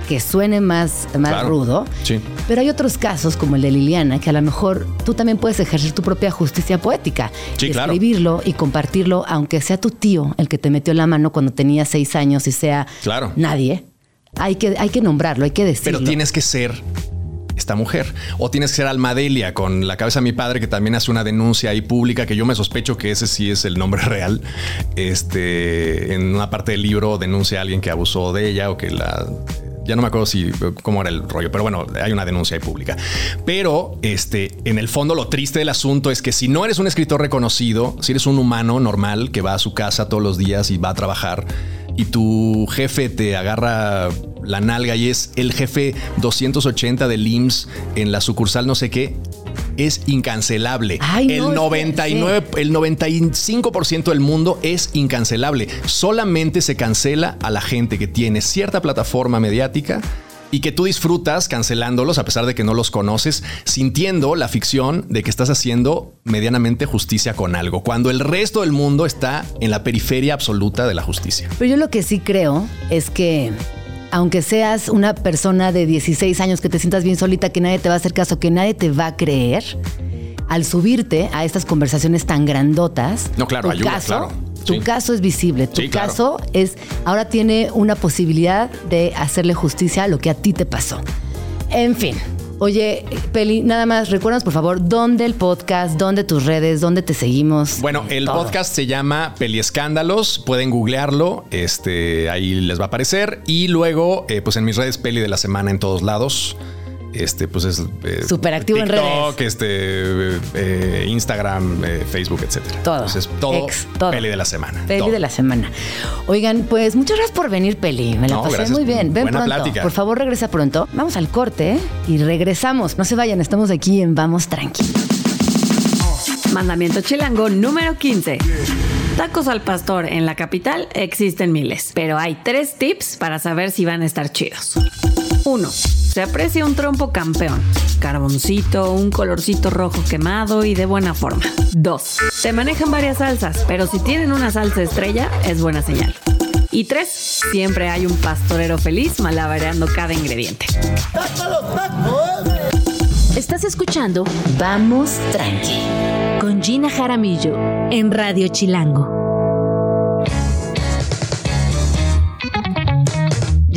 que suene más, más Claro. rudo. Sí. Pero hay otros casos, como el de Liliana, que a lo mejor tú también puedes ejercer tu propia justicia poética. Sí, claro. Escribirlo y compartirlo, aunque sea tu tío el que te metió la mano cuando tenía seis años y sea Claro. nadie. Hay que, hay que nombrarlo, hay que decirlo. Pero tienes que ser esta mujer. O tienes que ser Almadelia con la cabeza de mi padre, que también hace una denuncia ahí pública, que yo me sospecho que ese sí es el nombre real. Este, en una parte del libro denuncia a alguien que abusó de ella o que la. Ya no me acuerdo si cómo era el rollo, pero bueno, hay una denuncia pública. Pero este, en el fondo, lo triste del asunto es que si no eres un escritor reconocido, si eres un humano normal que va a su casa todos los días y va a trabajar, y tu jefe te agarra la nalga y es el jefe 280 del IMSS en la sucursal no sé qué, es incancelable. Ay, el es que- 99, el 95% del mundo es incancelable. Solamente se cancela a la gente que tiene cierta plataforma mediática y que tú disfrutas cancelándolos a pesar de que no los conoces, sintiendo la ficción de que estás haciendo medianamente justicia con algo, cuando el resto del mundo está en la periferia absoluta de la justicia. Pero yo lo que sí creo es que aunque seas una persona de 16 años que te sientas bien solita, que nadie te va a hacer caso, que nadie te va a creer, al subirte a estas conversaciones tan grandotas, No, claro, tu ayuda, caso, claro. Tu Sí. caso es visible, tu Sí, claro. caso es ahora tiene una posibilidad de hacerle justicia a lo que a ti te pasó. En fin. Oye, Peli, nada más, recuérdanos por favor dónde el podcast, dónde tus redes, dónde te seguimos. Bueno, el Todo. podcast se llama Peliescándalos. Pueden googlearlo. Este, ahí les va a aparecer. Y luego, eh, pues en mis redes, Peli de la semana en todos lados. Este, pues es eh, Súper activo en TikTok, este, eh, Instagram, eh, Facebook, etcétera. Todo. Entonces, todo, Ex, todo. Peli de la semana. Peli todo. de la semana. Oigan, pues muchas gracias por venir, Peli. Me la No, pasé gracias. muy bien. Ven Buena pronto. plática. Por favor, regresa pronto. Vamos al corte ¿eh? y regresamos. No se vayan, estamos aquí en Vamos Tranqui. Mandamiento chilango número 15. Tacos al pastor en la capital existen miles, pero hay tres tips para saber si van a estar chidos. 1. Se aprecia un trompo campeón. Carboncito, un colorcito rojo quemado y de buena forma. 2. Se manejan varias salsas, pero si tienen una salsa estrella, es buena señal. Y 3. Siempre hay un pastorero feliz malabareando cada ingrediente. Estás escuchando Vamos Tranqui con Gina Jaramillo en Radio Chilango.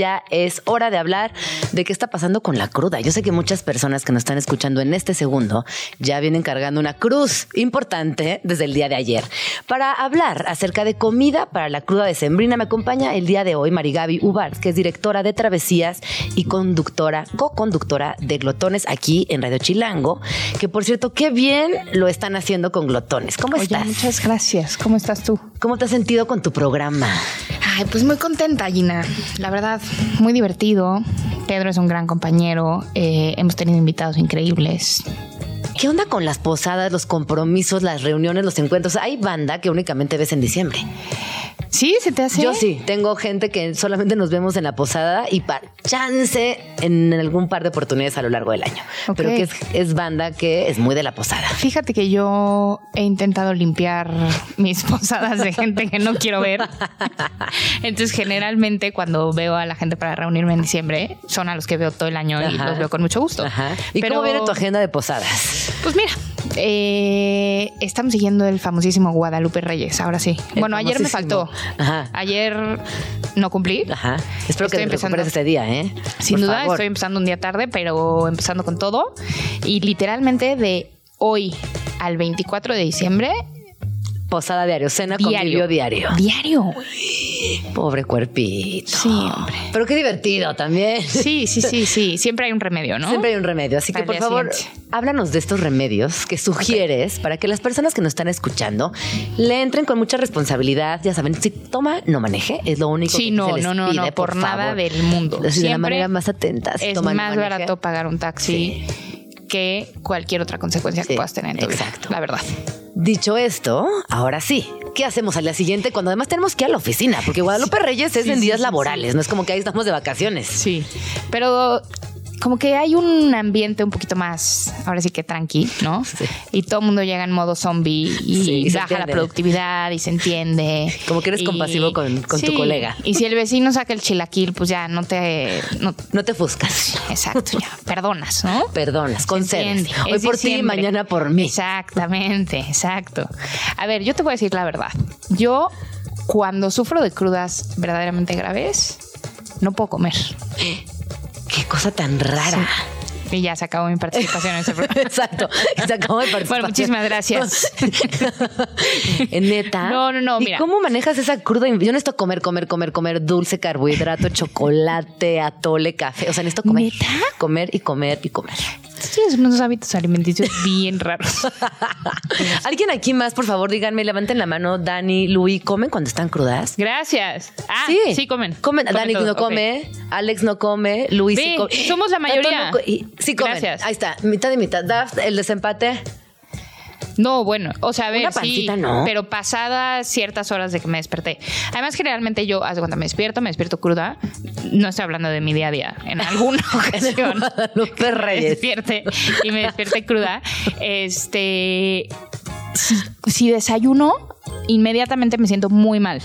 Ya es hora de hablar de qué está pasando con la cruda. Yo sé que muchas personas que nos están escuchando en este segundo ya vienen cargando una cruz importante desde el día de ayer. Para hablar acerca de comida para la cruda de Sembrina, me acompaña el día de hoy Marigaby Ubart, que es directora de Travesías y conductora, co-conductora de Glotones aquí en Radio Chilango. Que por cierto, qué bien lo están haciendo con Glotones. ¿Cómo Oye, estás? muchas gracias. ¿Cómo estás tú? ¿Cómo te has sentido con tu programa? Ay, pues muy contenta, Gina. La verdad, muy divertido. Pedro es un gran compañero. eh, hemos tenido invitados increíbles. ¿Qué onda con las posadas, los compromisos, las reuniones, los encuentros? Hay banda que únicamente ves en diciembre. ¿Sí? ¿Se te hace? Yo sí, tengo gente que solamente nos vemos en la posada y para chance en algún par de oportunidades a lo largo del año. Pero que es, es banda que es muy de la posada. Fíjate que yo he intentado limpiar mis posadas de gente que no quiero ver. Entonces, generalmente cuando veo a la gente para reunirme en diciembre, son a los que veo todo el año y los veo con mucho gusto. Ajá. ¿Y Pero- cómo viene tu agenda de posadas? Pues mira, eh, estamos siguiendo el famosísimo Guadalupe Reyes, ahora sí. El bueno, ayer me faltó. Ajá. Ayer no cumplí. Ajá. Espero que Estoy te empezando. ese día, ¿eh? Sin Por duda, favor. estoy empezando un día tarde, pero empezando con todo. Y literalmente de hoy al 24 de diciembre, Posada diario, cena diario. convivio diario. Diario. Pobre cuerpito. Sí, hombre. Pero qué divertido también. Sí, sí, sí, sí. Siempre hay un remedio, ¿no? Siempre hay un remedio. Así que, por favor, siguiente. háblanos de estos remedios que sugieres para que las personas que nos están escuchando le entren con mucha responsabilidad. Ya saben, si toma, no maneje. Es lo único Sí, que no, se les no, no, pide, no, por, nada favor. del mundo. Así de la Siempre manera más atenta. si es toma, más barato pagar un taxi que cualquier otra consecuencia Sí, que puedas tener en tu vida, exacto. La verdad. Dicho esto, ahora sí. ¿Qué hacemos al día siguiente cuando además tenemos que ir a la oficina? Porque Guadalupe Reyes es sí, en días sí, laborales, no es como que ahí estamos de vacaciones. Sí. Pero como que hay un ambiente un poquito más, ahora sí que tranqui, ¿no? Sí. Y todo el mundo llega en modo zombie y Sí, y baja la productividad y se entiende. Como que eres Y- compasivo con- con tu colega. Y si el vecino saca el chilaquil, pues ya no te... No, No te fuscas. exacto, ya. Perdonas, ¿no? Perdonas, concedes. Hoy Es por ti, diciembre. mañana por mí. Exactamente, exacto. A ver, yo te voy a decir la verdad. Yo, cuando sufro de crudas verdaderamente graves, no puedo comer. Qué cosa tan rara. Y ya se acabó mi participación en este programa. Exacto. Se acabó de participar. Bueno, muchísimas gracias. Neta. No, no, no, ¿Y mira. cómo manejas esa cruda? Yo necesito comer, comer, comer, comer dulce, carbohidrato, chocolate, atole, café. O sea, necesito comer. ¿Neta? Comer y comer y comer. Tienes unos hábitos alimenticios bien raros. Alguien aquí más, por favor, díganme, levanten la mano. Dani, Luis, ¿comen cuando están crudas? Gracias. Ah, sí, comen. Comen. Dani todo, no come, Alex no come, Luis sí come. somos la mayoría. no sí comen. Gracias. Ahí está, mitad y mitad. Daft, el desempate. No, bueno, o sea, a ver, Una sí, ¿no? pero pasadas ciertas horas de que me desperté. Además, generalmente yo, haz de cuenta, me despierto, me despierto cruda. No estoy hablando de mi día a día. En alguna ocasión. Guadalupe me despierte y me despierte cruda. Este. Si, si desayuno, inmediatamente me siento muy mal.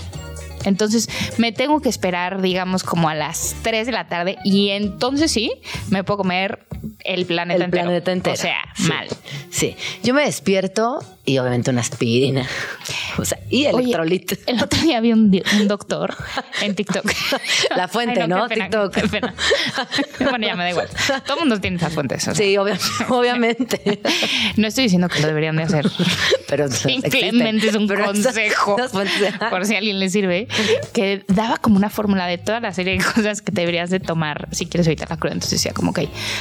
Entonces me tengo que esperar, digamos, como a las 3 de la tarde y entonces sí me puedo comer el planeta El entero. planeta entero. O sea, Sí. mal. Sí. Yo me despierto y obviamente una aspirina. O sea, y Oye, electrolit. el otro día vi un, un doctor en TikTok. La fuente, Ay, ¿no? pena, TikTok. bueno, ya me da igual. Todo el mundo tiene esas fuentes. o sea. Sí, obvia- obviamente. No estoy diciendo que lo deberían de hacer. Pero Simplemente es un Pero consejo. por si a alguien le sirve, que daba como una fórmula de toda la serie de cosas que deberías de tomar si quieres evitar la cruda. Entonces decía como, ok,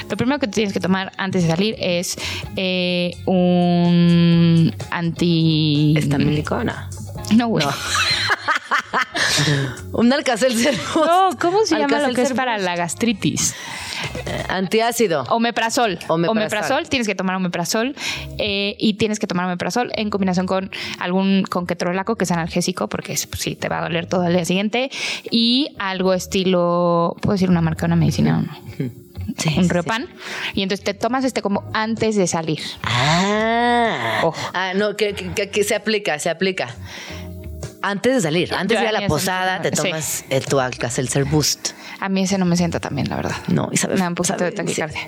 lo primero que tienes que tomar antes de salir es eh, un anti... ¿Estamílico? No. No, güey. Un alcacelcer. No, ¿cómo se llama lo que es para la gastritis? Antiácido. Omeprazol. Omeprazol. Omeprazol. Tienes que tomar omeprazol eh, y tienes que tomar omeprazol en combinación con algún con ketorolaco, que es analgésico, porque es- pues, sí te va a doler todo el día siguiente. Y algo estilo, ¿puedo decir una marca, una medicina o no? Sí, un sí, Riopan. Y entonces te tomas este como antes de salir. Ah. Ojo. Ah, no, que, que- se aplica, se aplica. Antes de salir, antes Yo de ir a la posada, te sí. tomas el, tu Alka-Seltzer Boost. A mí ese no me sienta tan bien, la verdad. No, y sabes. Me da un poquito de sabe- taquicardia.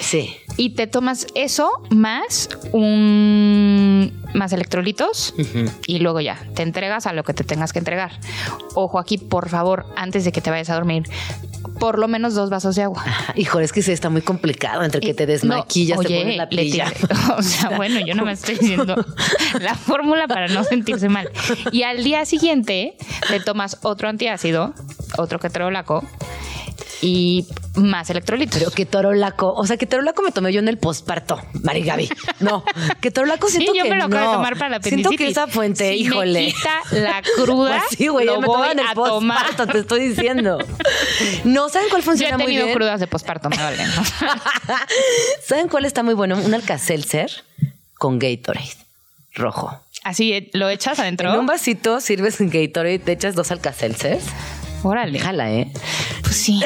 Sí. Y te tomas eso más un más electrolitos y luego ya te entregas a lo que te tengas que entregar. Ojo aquí, por favor, antes de que te vayas a dormir, por lo menos dos vasos de agua. Híjole, es que sí está muy complicado entre que te desmaquillas, no, te oye, pones la pilla. O sea, bueno, yo no me estoy diciendo la fórmula para no sentirse mal. Y al día siguiente te tomas otro antiácido, otro ketorolaco y más electrolitos. Pero que torolaco, o sea, que torolaco me tomé yo en el posparto, Mari Gaby. No, que torolaco Sí, siento yo que me lo acabo de no. tomar para la Siento que esa fuente, Si híjole. Me quita la cruda. Pues sí, güey, yo me voy en el posparto, te estoy diciendo. No, ¿saben cuál Yo funciona he muy tenido bien? crudas de posparto, me vale. ¿no? ¿Saben cuál está muy bueno? Un Alka-Seltzer con Gatorade rojo. Así eh, lo echas adentro. En un vasito sirves un Gatorade, te echas dos Alka-Seltzers. Órale. Déjala, ¿eh? Pues sí.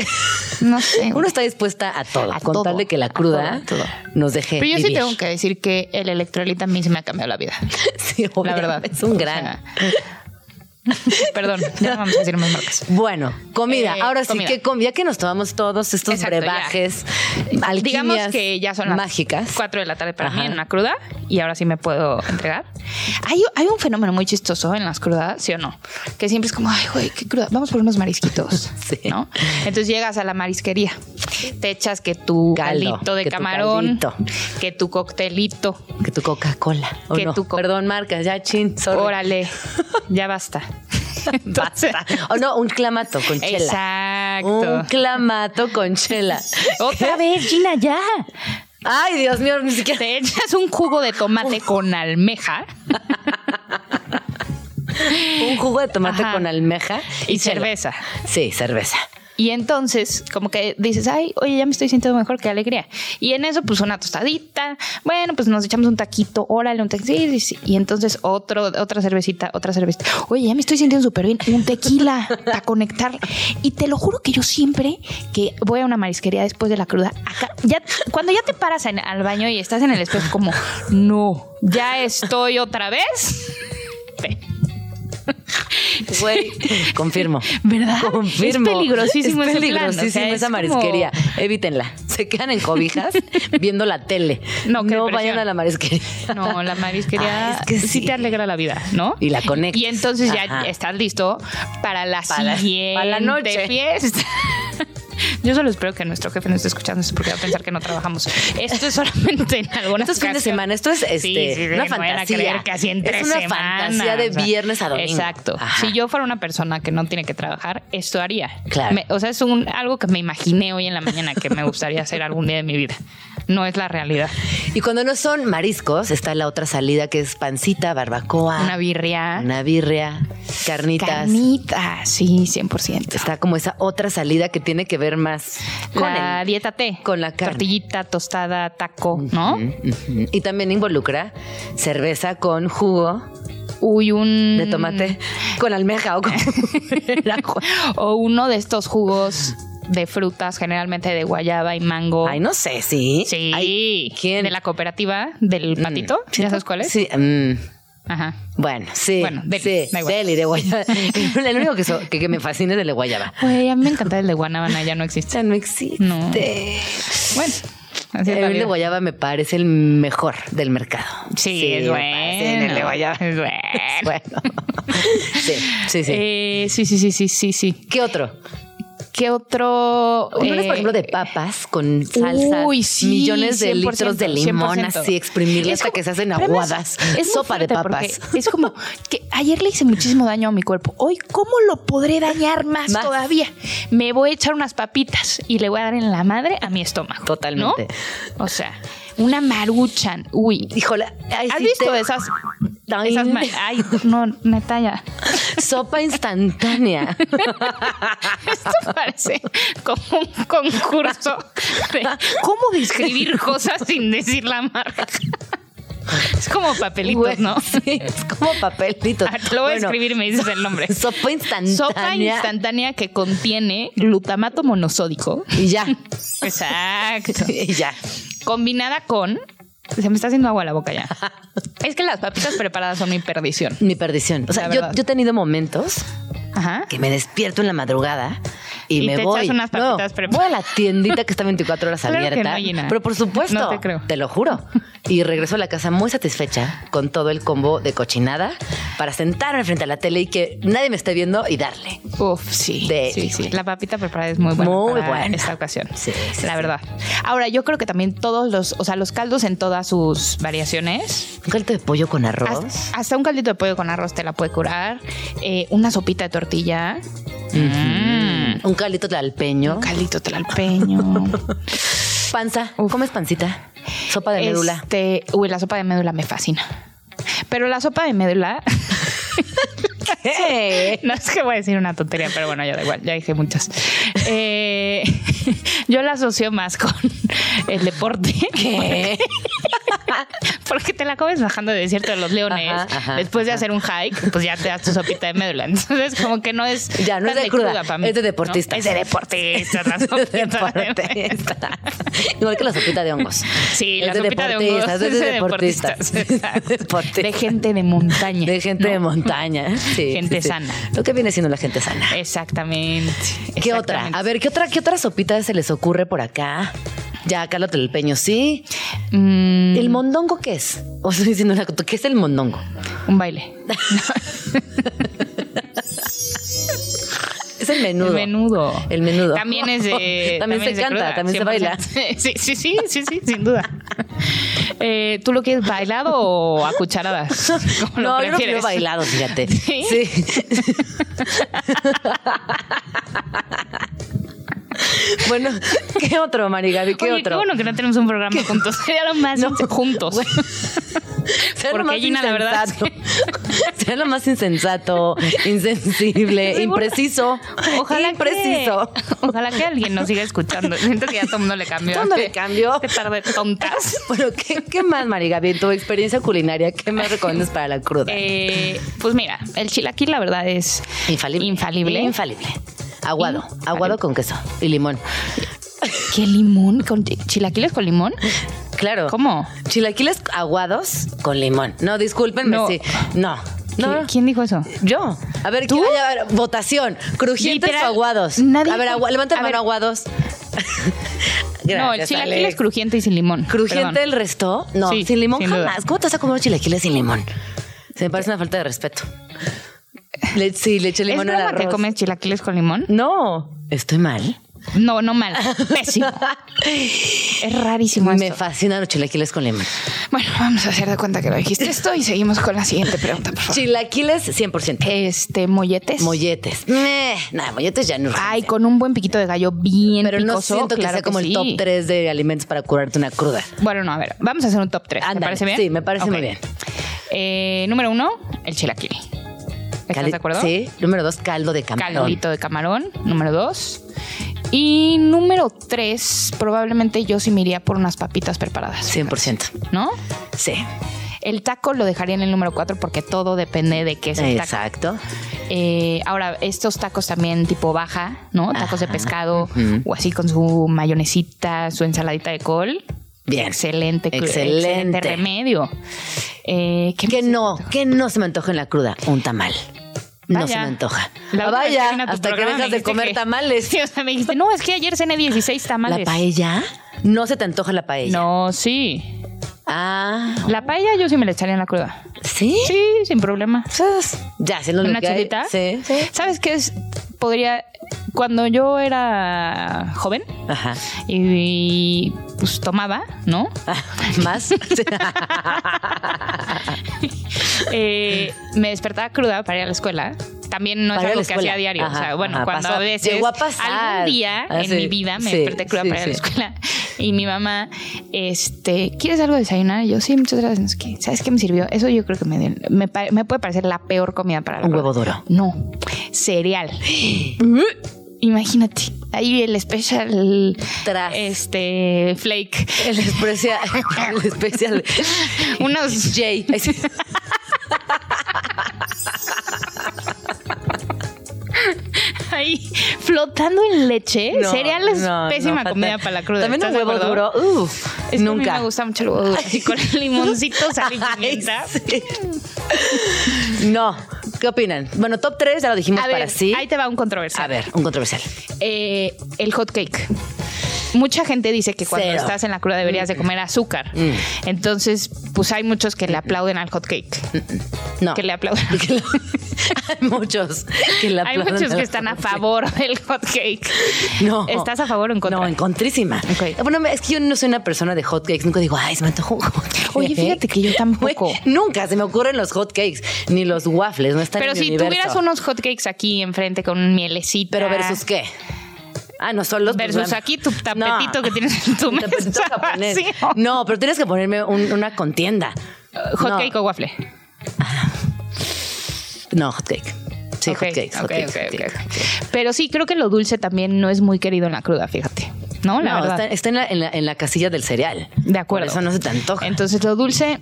No sé. Uno está dispuesta a todo, A con todo, tal de que la cruda todo, a todo. nos deje Pero yo sí tengo que decir que el electrolita a mí se me ha cambiado la vida. Sí, La obvio, verdad. Es un O gran. sea, Perdón, ya no vamos a decir más marcas. Bueno, comida. Eh, Ahora sí, comida. ¿qué com- ya que nos tomamos todos estos Exacto, brebajes, Digamos que ya son las mágicas. 4 de la tarde para Ajá. mí en una cruda y ahora sí me puedo entregar. Hay, hay un fenómeno muy chistoso en las crudas, ¿sí o no? Que siempre es como, ay, güey, qué cruda, vamos por unos marisquitos, Sí. ¿no? Entonces llegas a la marisquería, te echas que tu Caldo, caldito de que tu camarón, caldito. que tu coctelito, Que tu Coca-Cola. ¿o Que no? tu co- Perdón, marcas, ya chin, sorry. órale, ya basta. Entonces- Basta. O no, un clamato con chela. Exacto. Un clamato con chela. Otra vez, Gina, ya. Ay, Dios mío, ni siquiera. Te echas un jugo de tomate con almeja Un jugo de tomate Ajá. con almeja y cerveza. Sí, cerveza. Y entonces, como que dices, ay, oye, ya me estoy sintiendo mejor, qué alegría. Y en eso, pues una tostadita, bueno, pues nos echamos un taquito, órale, un taquito. Sí, sí, sí. Y entonces otro, otra cervecita, otra cervecita. Oye, ya me estoy sintiendo súper bien, un tequila para conectar. Y te lo juro que yo siempre que voy a una marisquería después de la cruda, acá, ya, cuando ya te paras en- al baño y estás en el espejo, como, no, ya estoy otra vez. Ve. Güey, confirmo. ¿Verdad? Confirmo. Es peligrosísimo Es ese plan, o peligrosísima sea, es esa como- marisquería. Evítenla. Se quedan en cobijas viendo la tele. No, qué no depresión. vayan a la marisquería. No, la marisquería es que sí. sí. te alegra la vida, ¿no? Y la conectas. Y entonces ya estás listo para la Para la- siguiente para la noche. fiesta. Yo solo espero que nuestro jefe no esté escuchando esto porque va a pensar que no trabajamos. Esto es solamente en algunas Esto es fin de semana, esto es este, Sí, sí, una fantasía. así en es tres una semanas, fantasía de o sea, viernes a domingo. Exacto. Ajá. Si yo fuera una persona que no tiene que trabajar, esto haría. Claro. Me- o sea, es un, algo que me imaginé hoy en la mañana que me gustaría hacer algún día de mi vida. No es la realidad. Y cuando no son mariscos, está la otra salida que es pancita, barbacoa, Una birria. una birria, carnitas. Carnitas, sí, 100%. Está como esa otra salida que tiene que ver más con la el- dieta T. con la carne. Tortillita, tostada, taco, ¿no? Y también involucra cerveza con jugo Uy, un... de tomate, con almeja o con... O uno de estos jugos de frutas, generalmente de guayaba y mango. Ay, no sé, sí. Sí. Ay, ¿Quién? De la cooperativa del patito. Mm, ¿Ya sabes cuál es? Sí. mm, Ajá. Bueno, sí. Bueno, deli, sí, da igual. deli de guayaba. el único que, so- que, que me fascina es el de guayaba. Güey, a mí me encanta el de Guanábana, ya no existe. Ya no existe. No. Bueno, así El de guayaba me parece el mejor del mercado. Sí, es bueno. el de guayaba. Es bueno. Bueno. sí, sí, sí. Eh, sí, sí, sí, sí, sí, sí. ¿Qué otro? ¿Qué otro? Por eh, ejemplo, de papas con salsa. Uy, sí, millones de 100%, litros de limón, 100%. así exprimirle hasta como- que se hacen aguadas. es Sopa de papas. Es como que ayer le hice muchísimo daño a mi cuerpo. Hoy, ¿cómo lo podré dañar más, Más. todavía? Me voy a echar unas papitas y le voy a dar en la madre a mi estómago. Totalmente. ¿no? O sea, una maruchan. Uy. Híjole, ay, ¿Has sí visto te- esas? Ay. esas ma- Ay, no, neta ya. Sopa instantánea. Esto parece como un concurso de cómo describir cosas sin decir la marca. Es como papelitos, ¿no? Sí, es como papelitos. Ah, lo voy Bueno, a escribir y me dices el nombre. Sopa instantánea. Sopa instantánea que contiene glutamato monosódico. Y ya. Exacto. Y ya. Combinada con. Se me está haciendo agua la boca ya. Es que las papitas preparadas son mi perdición. Mi perdición. O sea, yo, yo he tenido momentos Ajá. que me despierto en la madrugada y, Y me te voy. echas unas No, papitas preparadas. voy a la tiendita que está 24 horas Claro abierta. no, pero por supuesto, No te creo. lo juro. Y regreso a la casa muy satisfecha con todo el combo de cochinada para sentarme frente a la tele y que nadie me esté viendo y darle. Uf, sí. De- sí, sí. La papita preparada es muy buena. Muy para buena. Esta ocasión. Sí, sí, la verdad. Ahora, yo creo que también todos los, o sea, los caldos en todas sus variaciones. Un caldo de pollo con arroz. Hasta, hasta un caldito de pollo con arroz te la puede curar. Eh, una sopita de tortilla. Mm. Un caldito de alpeño. Un caldito tlalpeño. Panza. ¿Comes pancita? Sopa de médula. Este, uy, la sopa de médula me fascina. Pero la sopa de médula. No es que voy a decir una tontería, pero bueno, ya da igual, ya dije muchas. Eh, yo la asocio más con el deporte. ¿Qué? Porque te la comes bajando de desierto de los leones. Ajá, ajá, Después de hacer un hike, pues ya te das tu sopita de médula. Entonces, como que no es. Ya, no es tan de cruda, para mí, es de ¿no? deportistas. Es de deportistas. De de deportista. Igual que la sopita de hongos. Sí, Es la de sopita de hongos deportistas, es de deportistas. Exacto. Deportistas. De gente de montaña. De gente ¿no? de montaña. Sí, Gente sí, sí. sana. Lo que viene siendo la gente sana. Exactamente. ¿Qué otra? A ver, ¿qué otra, qué otra sopita se les ocurre por acá? Ya, Carlos el peño, sí. Mm, ¿El mondongo qué es? O estoy diciendo una cosa, ¿qué es el mondongo? un baile. Es el menudo. El menudo. El menudo. También es de. También se canta, cruda, también se baila. 100%. Sí, sí, sí, sí, sí, sin duda. Eh, ¿Tú lo quieres bailado o a cucharadas? ¿Cómo lo No, yo lo quiero bailado, fíjate. ¿Sí? Sí. bueno, ¿qué otro, Marigaby? ¿Qué Oye, otro? Qué bueno que no tenemos un programa juntos. Sería lo más No. juntos. Bueno, Sea lo Porque más Gina, la verdad, es insensato. Sea lo más insensato, insensible, impreciso. Ojalá impreciso. que, ojalá que alguien nos siga escuchando. Siento que ya todo el mundo le cambió. Todo el mundo le cambió. Qué tarde tontas. Bueno, ¿qué, qué más, Marigaby? En tu experiencia culinaria, ¿qué más recomiendas para la cruda? Eh, pues mira, el chilaquil la verdad es infalible. infalible. Infalible. Aguado. Aguado con queso y limón. ¿Qué limón? ¿Con chi- chilaquiles con limón? Claro. ¿Cómo? Chilaquiles aguados con limón. No, discúlpenme, No. sí. No. No. ¿Qui- ¿Quién dijo eso? Yo. A ver, ¿Tú? ¿quién- a ver, votación. ¿Crujientes Literal, o aguados? nadie a ver, agua, levanta la mano aguados. no, el Gracias, chilaquil Alex. es crujiente y sin limón. ¿Crujiente Perdón. el resto? No, Sí, sin limón sin duda. jamás. ¿Cómo te vas a comer chilaquiles sin limón? Se me parece una falta de respeto. Le, sí, le eché ¿Es limón al broma que comes chilaquiles con limón? No, estoy mal. No, no mal. Pésimo. es rarísimo Me esto. fascinan los chilaquiles con limón. Bueno, vamos a hacer de cuenta que lo dijiste esto y seguimos con la siguiente pregunta, por favor. Chilaquiles 100%. Este, molletes. Molletes. Meh, nada, molletes ya no. Ay, con un buen piquito de gallo bien Pero no siento que claro sea como sí. el top 3 de alimentos para curarte una cruda. Bueno, no, a ver, vamos a hacer un top 3. ¿Te Ándale, parece bien? sí, me parece muy bien. Eh, número uno, el chilaquil. ¿Estás de acuerdo? Sí. Número dos, caldo de camarón. Caldito de camarón, número dos. Y número tres, probablemente yo sí me iría por unas papitas preparadas. 100%. ¿No? Sí. El taco lo dejaría en el número cuatro porque todo depende de qué es el taco. Exacto. Eh, ahora, estos tacos también tipo baja, ¿no? Tacos de pescado o así con su mayonesita, su ensaladita de col. Bien. Excelente, Excelente. excelente remedio. Eh, ¿qué Que no, que no se me antoja en la cruda. Un tamal. No se me antoja. La Ah, que vaya, hasta que dejas de comer que- tamales. Sí, o sea, me dijiste, no, es que ayer cené 16 tamales. ¿La paella? No se te antoja la paella. No, sí. Ah, La paella yo sí me la echaría en la cruda. ¿sí? Sí, sin problema. Pues, ya, haciendo lo ¿Una que hay. chulita? Sí, sí. ¿Sabes qué es? Podría. Cuando yo era joven Ajá. y, pues tomaba, ¿no? Ah, ¿Más? Eh, me despertaba cruda para ir a la escuela. También no Para es algo que hacía diario. o sea, bueno, ajá, cuando pasó. a veces. Llegó a pasar. Algún día Ah, en sí, mi vida me sí, desperté cruda sí, para ir a la escuela. Y mi mamá, este, ¿quieres algo de desayunar? Y yo, sí, muchas gracias. ¿Sabes qué me sirvió? Eso yo creo que me, me, me puede parecer la peor comida para la Un huevo duro. No, cereal. Imagínate, ahí el special Tras. este flake. El especial. El especial. Unos Jay. Ahí flotando en leche. No, cereal es no, pésima no, comida para la cruda. También un ¿estás de huevo duro. Uf, Es que a mí nunca. me gusta mucho el huevo duro. Así con el limoncito, sal y pimienta. Ay, sí. No. ¿Qué opinan? Bueno, top 3 ya lo dijimos A ver, para sí. ahí te va un controversial. A ver, un controversial. Eh, el hot cake. Mucha gente dice que cuando Cero. estás en la cruda deberías de comer azúcar. Mm. Entonces, pues hay muchos que le aplauden al hot cake. No. Que le aplauden. Hay muchos que la Hay muchos que están a favor del hot cake. No. ¿Estás a favor o en contra? No, en contrísima. Ok. Bueno, es que yo no soy una persona de hot cakes. Nunca digo, ay, se me antojó un hot cake. Oye, fíjate que yo tampoco. Nunca se me ocurren los hot cakes, ni los waffles. No están Pero en mi si universo. tuvieras unos hot cakes aquí enfrente con un mielecito. ¿Pero versus qué? Ah, no, son los... Versus aquí tu tapetito que tienes en tu tapetito mesa japonés. No, pero tienes que ponerme un- una contienda. Hot No. cake o waffle. No, hot cake. Sí, Ok, hot hot hot cakes. Pero sí, creo que lo dulce también no es muy querido en la cruda, fíjate. No, la No, verdad. está, está en, la, en, la, en la casilla del cereal. De acuerdo. Por eso no se te antoja. Entonces lo dulce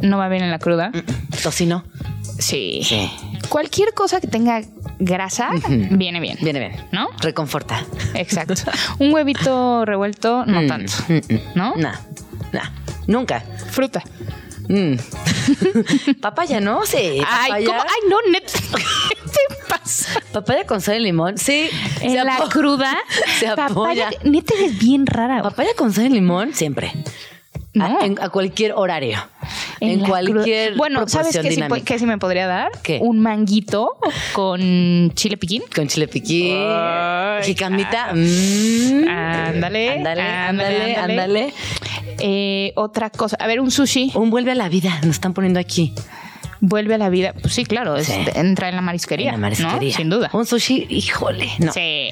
no va bien en la cruda. Tocino. Sí. Sí. Cualquier cosa que tenga grasa viene bien. Viene bien. ¿No? Reconforta. Exacto. Un huevito revuelto, no Mm, tanto. mm, mm. ¿no? Nah, nah. Nunca. Fruta. Papaya, ¿no? Sí. Ay, papaya. ¿cómo? Ay, no, net. ¿Qué te pasa? Papaya con sal y limón. Sí. En se la cruda, Se papaya, apoya. neta es bien rara. Papaya con sal y limón, siempre. No. A, en- a cualquier horario. En, la cualquier cruda. Bueno, ¿sabes qué sí, qué sí me podría dar? ¿Qué? Un manguito con chile piquín. Con chile piquín, Ay, jicamita. mm. Ándale, Ándale, ándale, ándale, ándale. Eh, otra cosa. A ver, un sushi. Un vuelve a la vida, nos están poniendo aquí. Vuelve a la vida. Pues sí, claro, es- Sí. entra en la marisquería. En la marisquería. ¿no? Sin duda. Un sushi, híjole, no. Sí.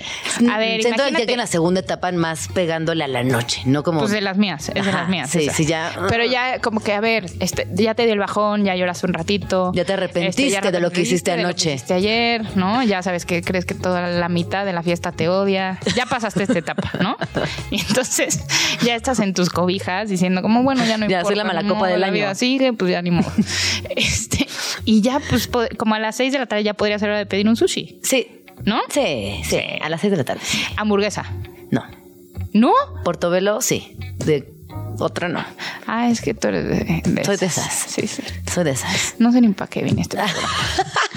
A ver, Siento ya imagínate. que en la segunda etapa más pegándole a la noche, no como. Pues de las mías, es de las mías. sí, esa. sí, ya. Pero ya, como que, a ver, este, ya te dio el bajón, ya lloraste un ratito. Ya te arrepentiste de lo que arrepentiste hiciste de lo que anoche. hiciste ayer, ¿no? Ya sabes que crees que toda la mitad de la fiesta te odia. Ya pasaste esta etapa, ¿no? Y entonces ya estás en tus cobijas diciendo, como, bueno, ya no Ya importa. soy la mala copa del la año. vida sigue, pues ya ni modo. Este, y ya, pues, como a las seis de la tarde ya podría ser hora de pedir un sushi, Sí, ¿no? sí, sí. A las seis de la tarde. Hamburguesa. No. ¿No? Portobelo, sí. De otra no. Ah, es que tú eres de, de Soy de esas. Sí, sí. Soy de esas. No sé ni para qué vine este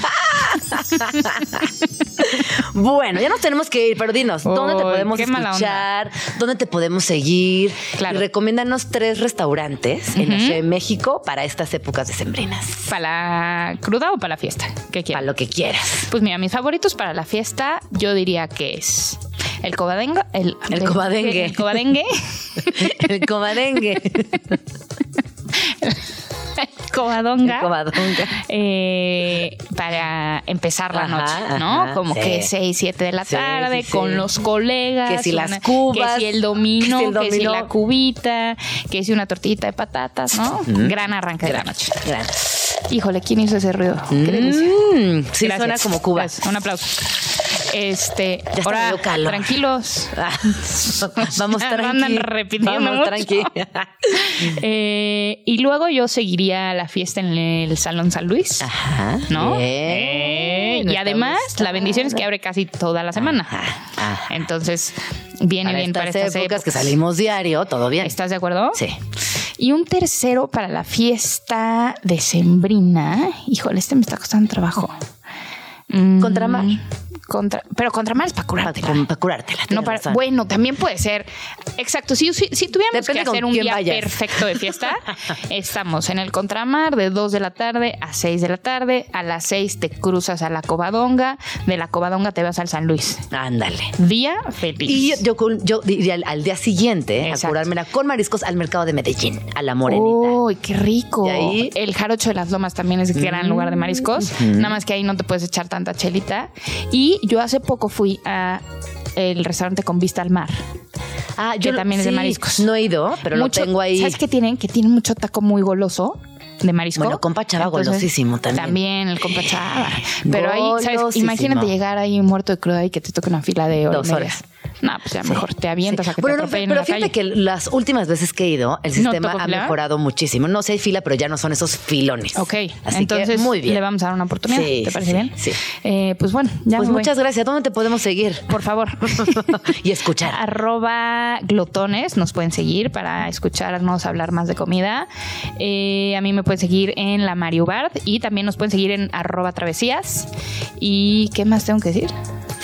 Bueno, ya nos tenemos que ir, pero dinos, ¿dónde te podemos escuchar? ¿Dónde te podemos seguir? Claro. Y recomiéndanos tres restaurantes en la Ciudad de México para estas épocas decembrinas. ¿Para la cruda o para la fiesta? ¿Qué Para quieres? lo que quieras. Pues mira, mis favoritos para la fiesta, yo diría que es el cobadengue. El, El cobadengue. El cobadengue. El comadengue. covadonga. eh, para empezar la Ajá, noche, ¿no? ajá, Como sí. que 6, 7 de la Sí, tarde sí, con los colegas. Que si las una- cubas, Que si el domino, que si el que si dominó. la cubita, que si una tortita de patatas, ¿no? Gran arranque de la noche. Gran. Híjole, ¿quién hizo ese ruido? Qué delicia. Mm, sí, Gracias. suena como Cuba. Gracias. Un aplauso. Este, Ya ahora, calor. tranquilos. Ah, Vamos tranqui. andan repitiendo Vamos mucho. tranqui. Eh, y luego yo seguiría la fiesta en el Salón San Luis. Ajá. ¿No? Ey, y además la bendición es que abre casi toda la semana. Entonces viene Para bien estas para estas épocas que salimos diario, todo bien. ¿Estás de acuerdo? Sí. Y un tercero para la fiesta decembrina. Híjole, este me está costando trabajo. Mm, Contramar. Contra, pero contramar es para curártela. Para curártela. No para, bueno, también puede ser. Exacto. Si, si, si tuviéramos Depende que hacer un día vayas. perfecto de fiesta, estamos en el contramar de 2 de la tarde a 6 de la tarde. A las 6 te cruzas a la Covadonga. De la Covadonga te vas al San Luis. Ándale. Día feliz. Y yo, yo, yo diría al, al día siguiente a Exacto. curármela con mariscos al mercado de Medellín, a la morenita. Uy, qué rico. Ahí- El jarocho de las lomas también es gran lugar de mariscos. Nada más que ahí no te puedes echar tanta chelita. Y yo hace poco fui a el restaurante con vista al mar. Ah, que lo- también es de mariscos. No he ido, pero Mucho- lo tengo ahí. ¿Sabes qué tienen? Que tienen mucho taco muy goloso de marisco. Bueno, compa Chava golosísimo también. También el compa Chava. Pero ahí, ¿sabes? Imagínate llegar ahí muerto de cruda y que te toque una fila de hora y Dos horas. No, pues ya mejor te avientas a que Bueno, te no, pero en la fíjate calle. que las últimas veces que he ido, el ¿No sistema ha mejorado muchísimo. No sé, hay fila, pero ya no son esos filones. Ok, Así entonces que muy bien. le vamos a dar una oportunidad. Sí, ¿Te sí, parece sí, bien? sí. Eh, pues bueno, ya Pues me voy. muchas gracias. ¿Dónde te podemos seguir? Por favor. y escuchar. Arroba glotones, nos pueden seguir para escucharnos hablar más de comida. Eh, a mí me pueden seguir en la Mario Bard y también nos pueden seguir en arroba travesías. ¿Y qué más tengo que decir?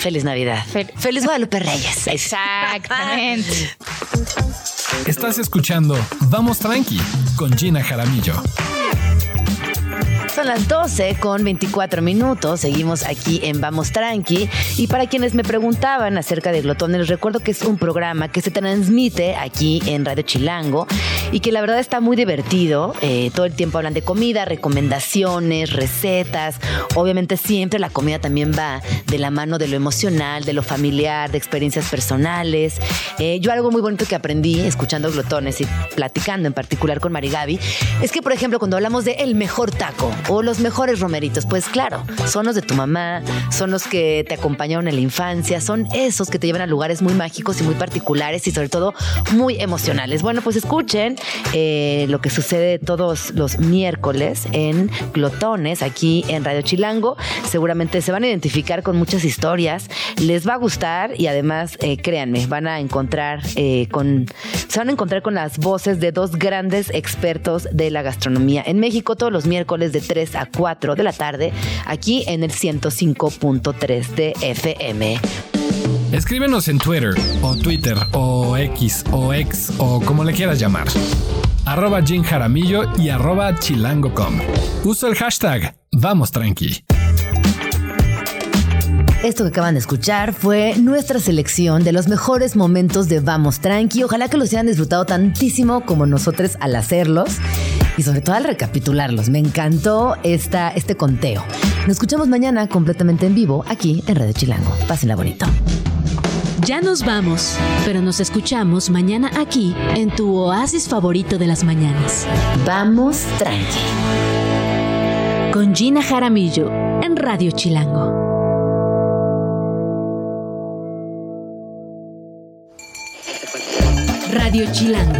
Feliz Navidad. Fel- Feliz Guadalupe Reyes. Exactamente. Estás escuchando Vamos Tranqui con Gina Jaramillo. Son las 12 con 24 minutos. Seguimos aquí en Vamos Tranqui. Y para quienes me preguntaban acerca de Glotones, les recuerdo que es un programa que se transmite aquí en Radio Chilango y que la verdad está muy divertido. Eh, todo el tiempo hablan de comida, recomendaciones, recetas. Obviamente siempre la comida también va de la mano de lo emocional, de lo familiar, de experiencias personales. Eh, yo algo muy bonito que aprendí escuchando Glotones y platicando en particular con Marigaby es que, por ejemplo, cuando hablamos de el mejor taco o los mejores romeritos, pues claro, son los de tu mamá, son los que te acompañaron en la infancia, son esos que te llevan a lugares muy mágicos y muy particulares y sobre todo muy emocionales. Bueno, pues escuchen eh, lo que sucede todos los miércoles en Glotones, aquí en Radio Chilango. Seguramente se van a identificar con muchas historias, les va a gustar y además, eh, créanme, van a encontrar eh, con, se van a encontrar con las voces de dos grandes expertos de la gastronomía en México todos los miércoles de 3 a 4 de la tarde, aquí en el 105.3 de FM. Escríbenos en Twitter o Twitter o X o X o como le quieras llamar. Arroba Jim Jaramillo y arroba chilango.com. Uso el hashtag Vamos Tranqui. Esto que acaban de escuchar fue nuestra selección de los mejores momentos de Vamos Tranqui. Ojalá que los hayan disfrutado tantísimo como nosotros al hacerlos y sobre todo al recapitularlos. Me encantó esta, este conteo. Nos escuchamos mañana completamente en vivo aquí en Radio Chilango. Pásenla bonito. Ya nos vamos, pero nos escuchamos mañana aquí en tu oasis favorito de las mañanas. Vamos Tranqui. Con Gina Jaramillo en Radio Chilango. Radio Chilango,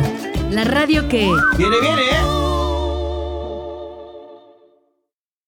la radio que... Viene, viene, ¿eh?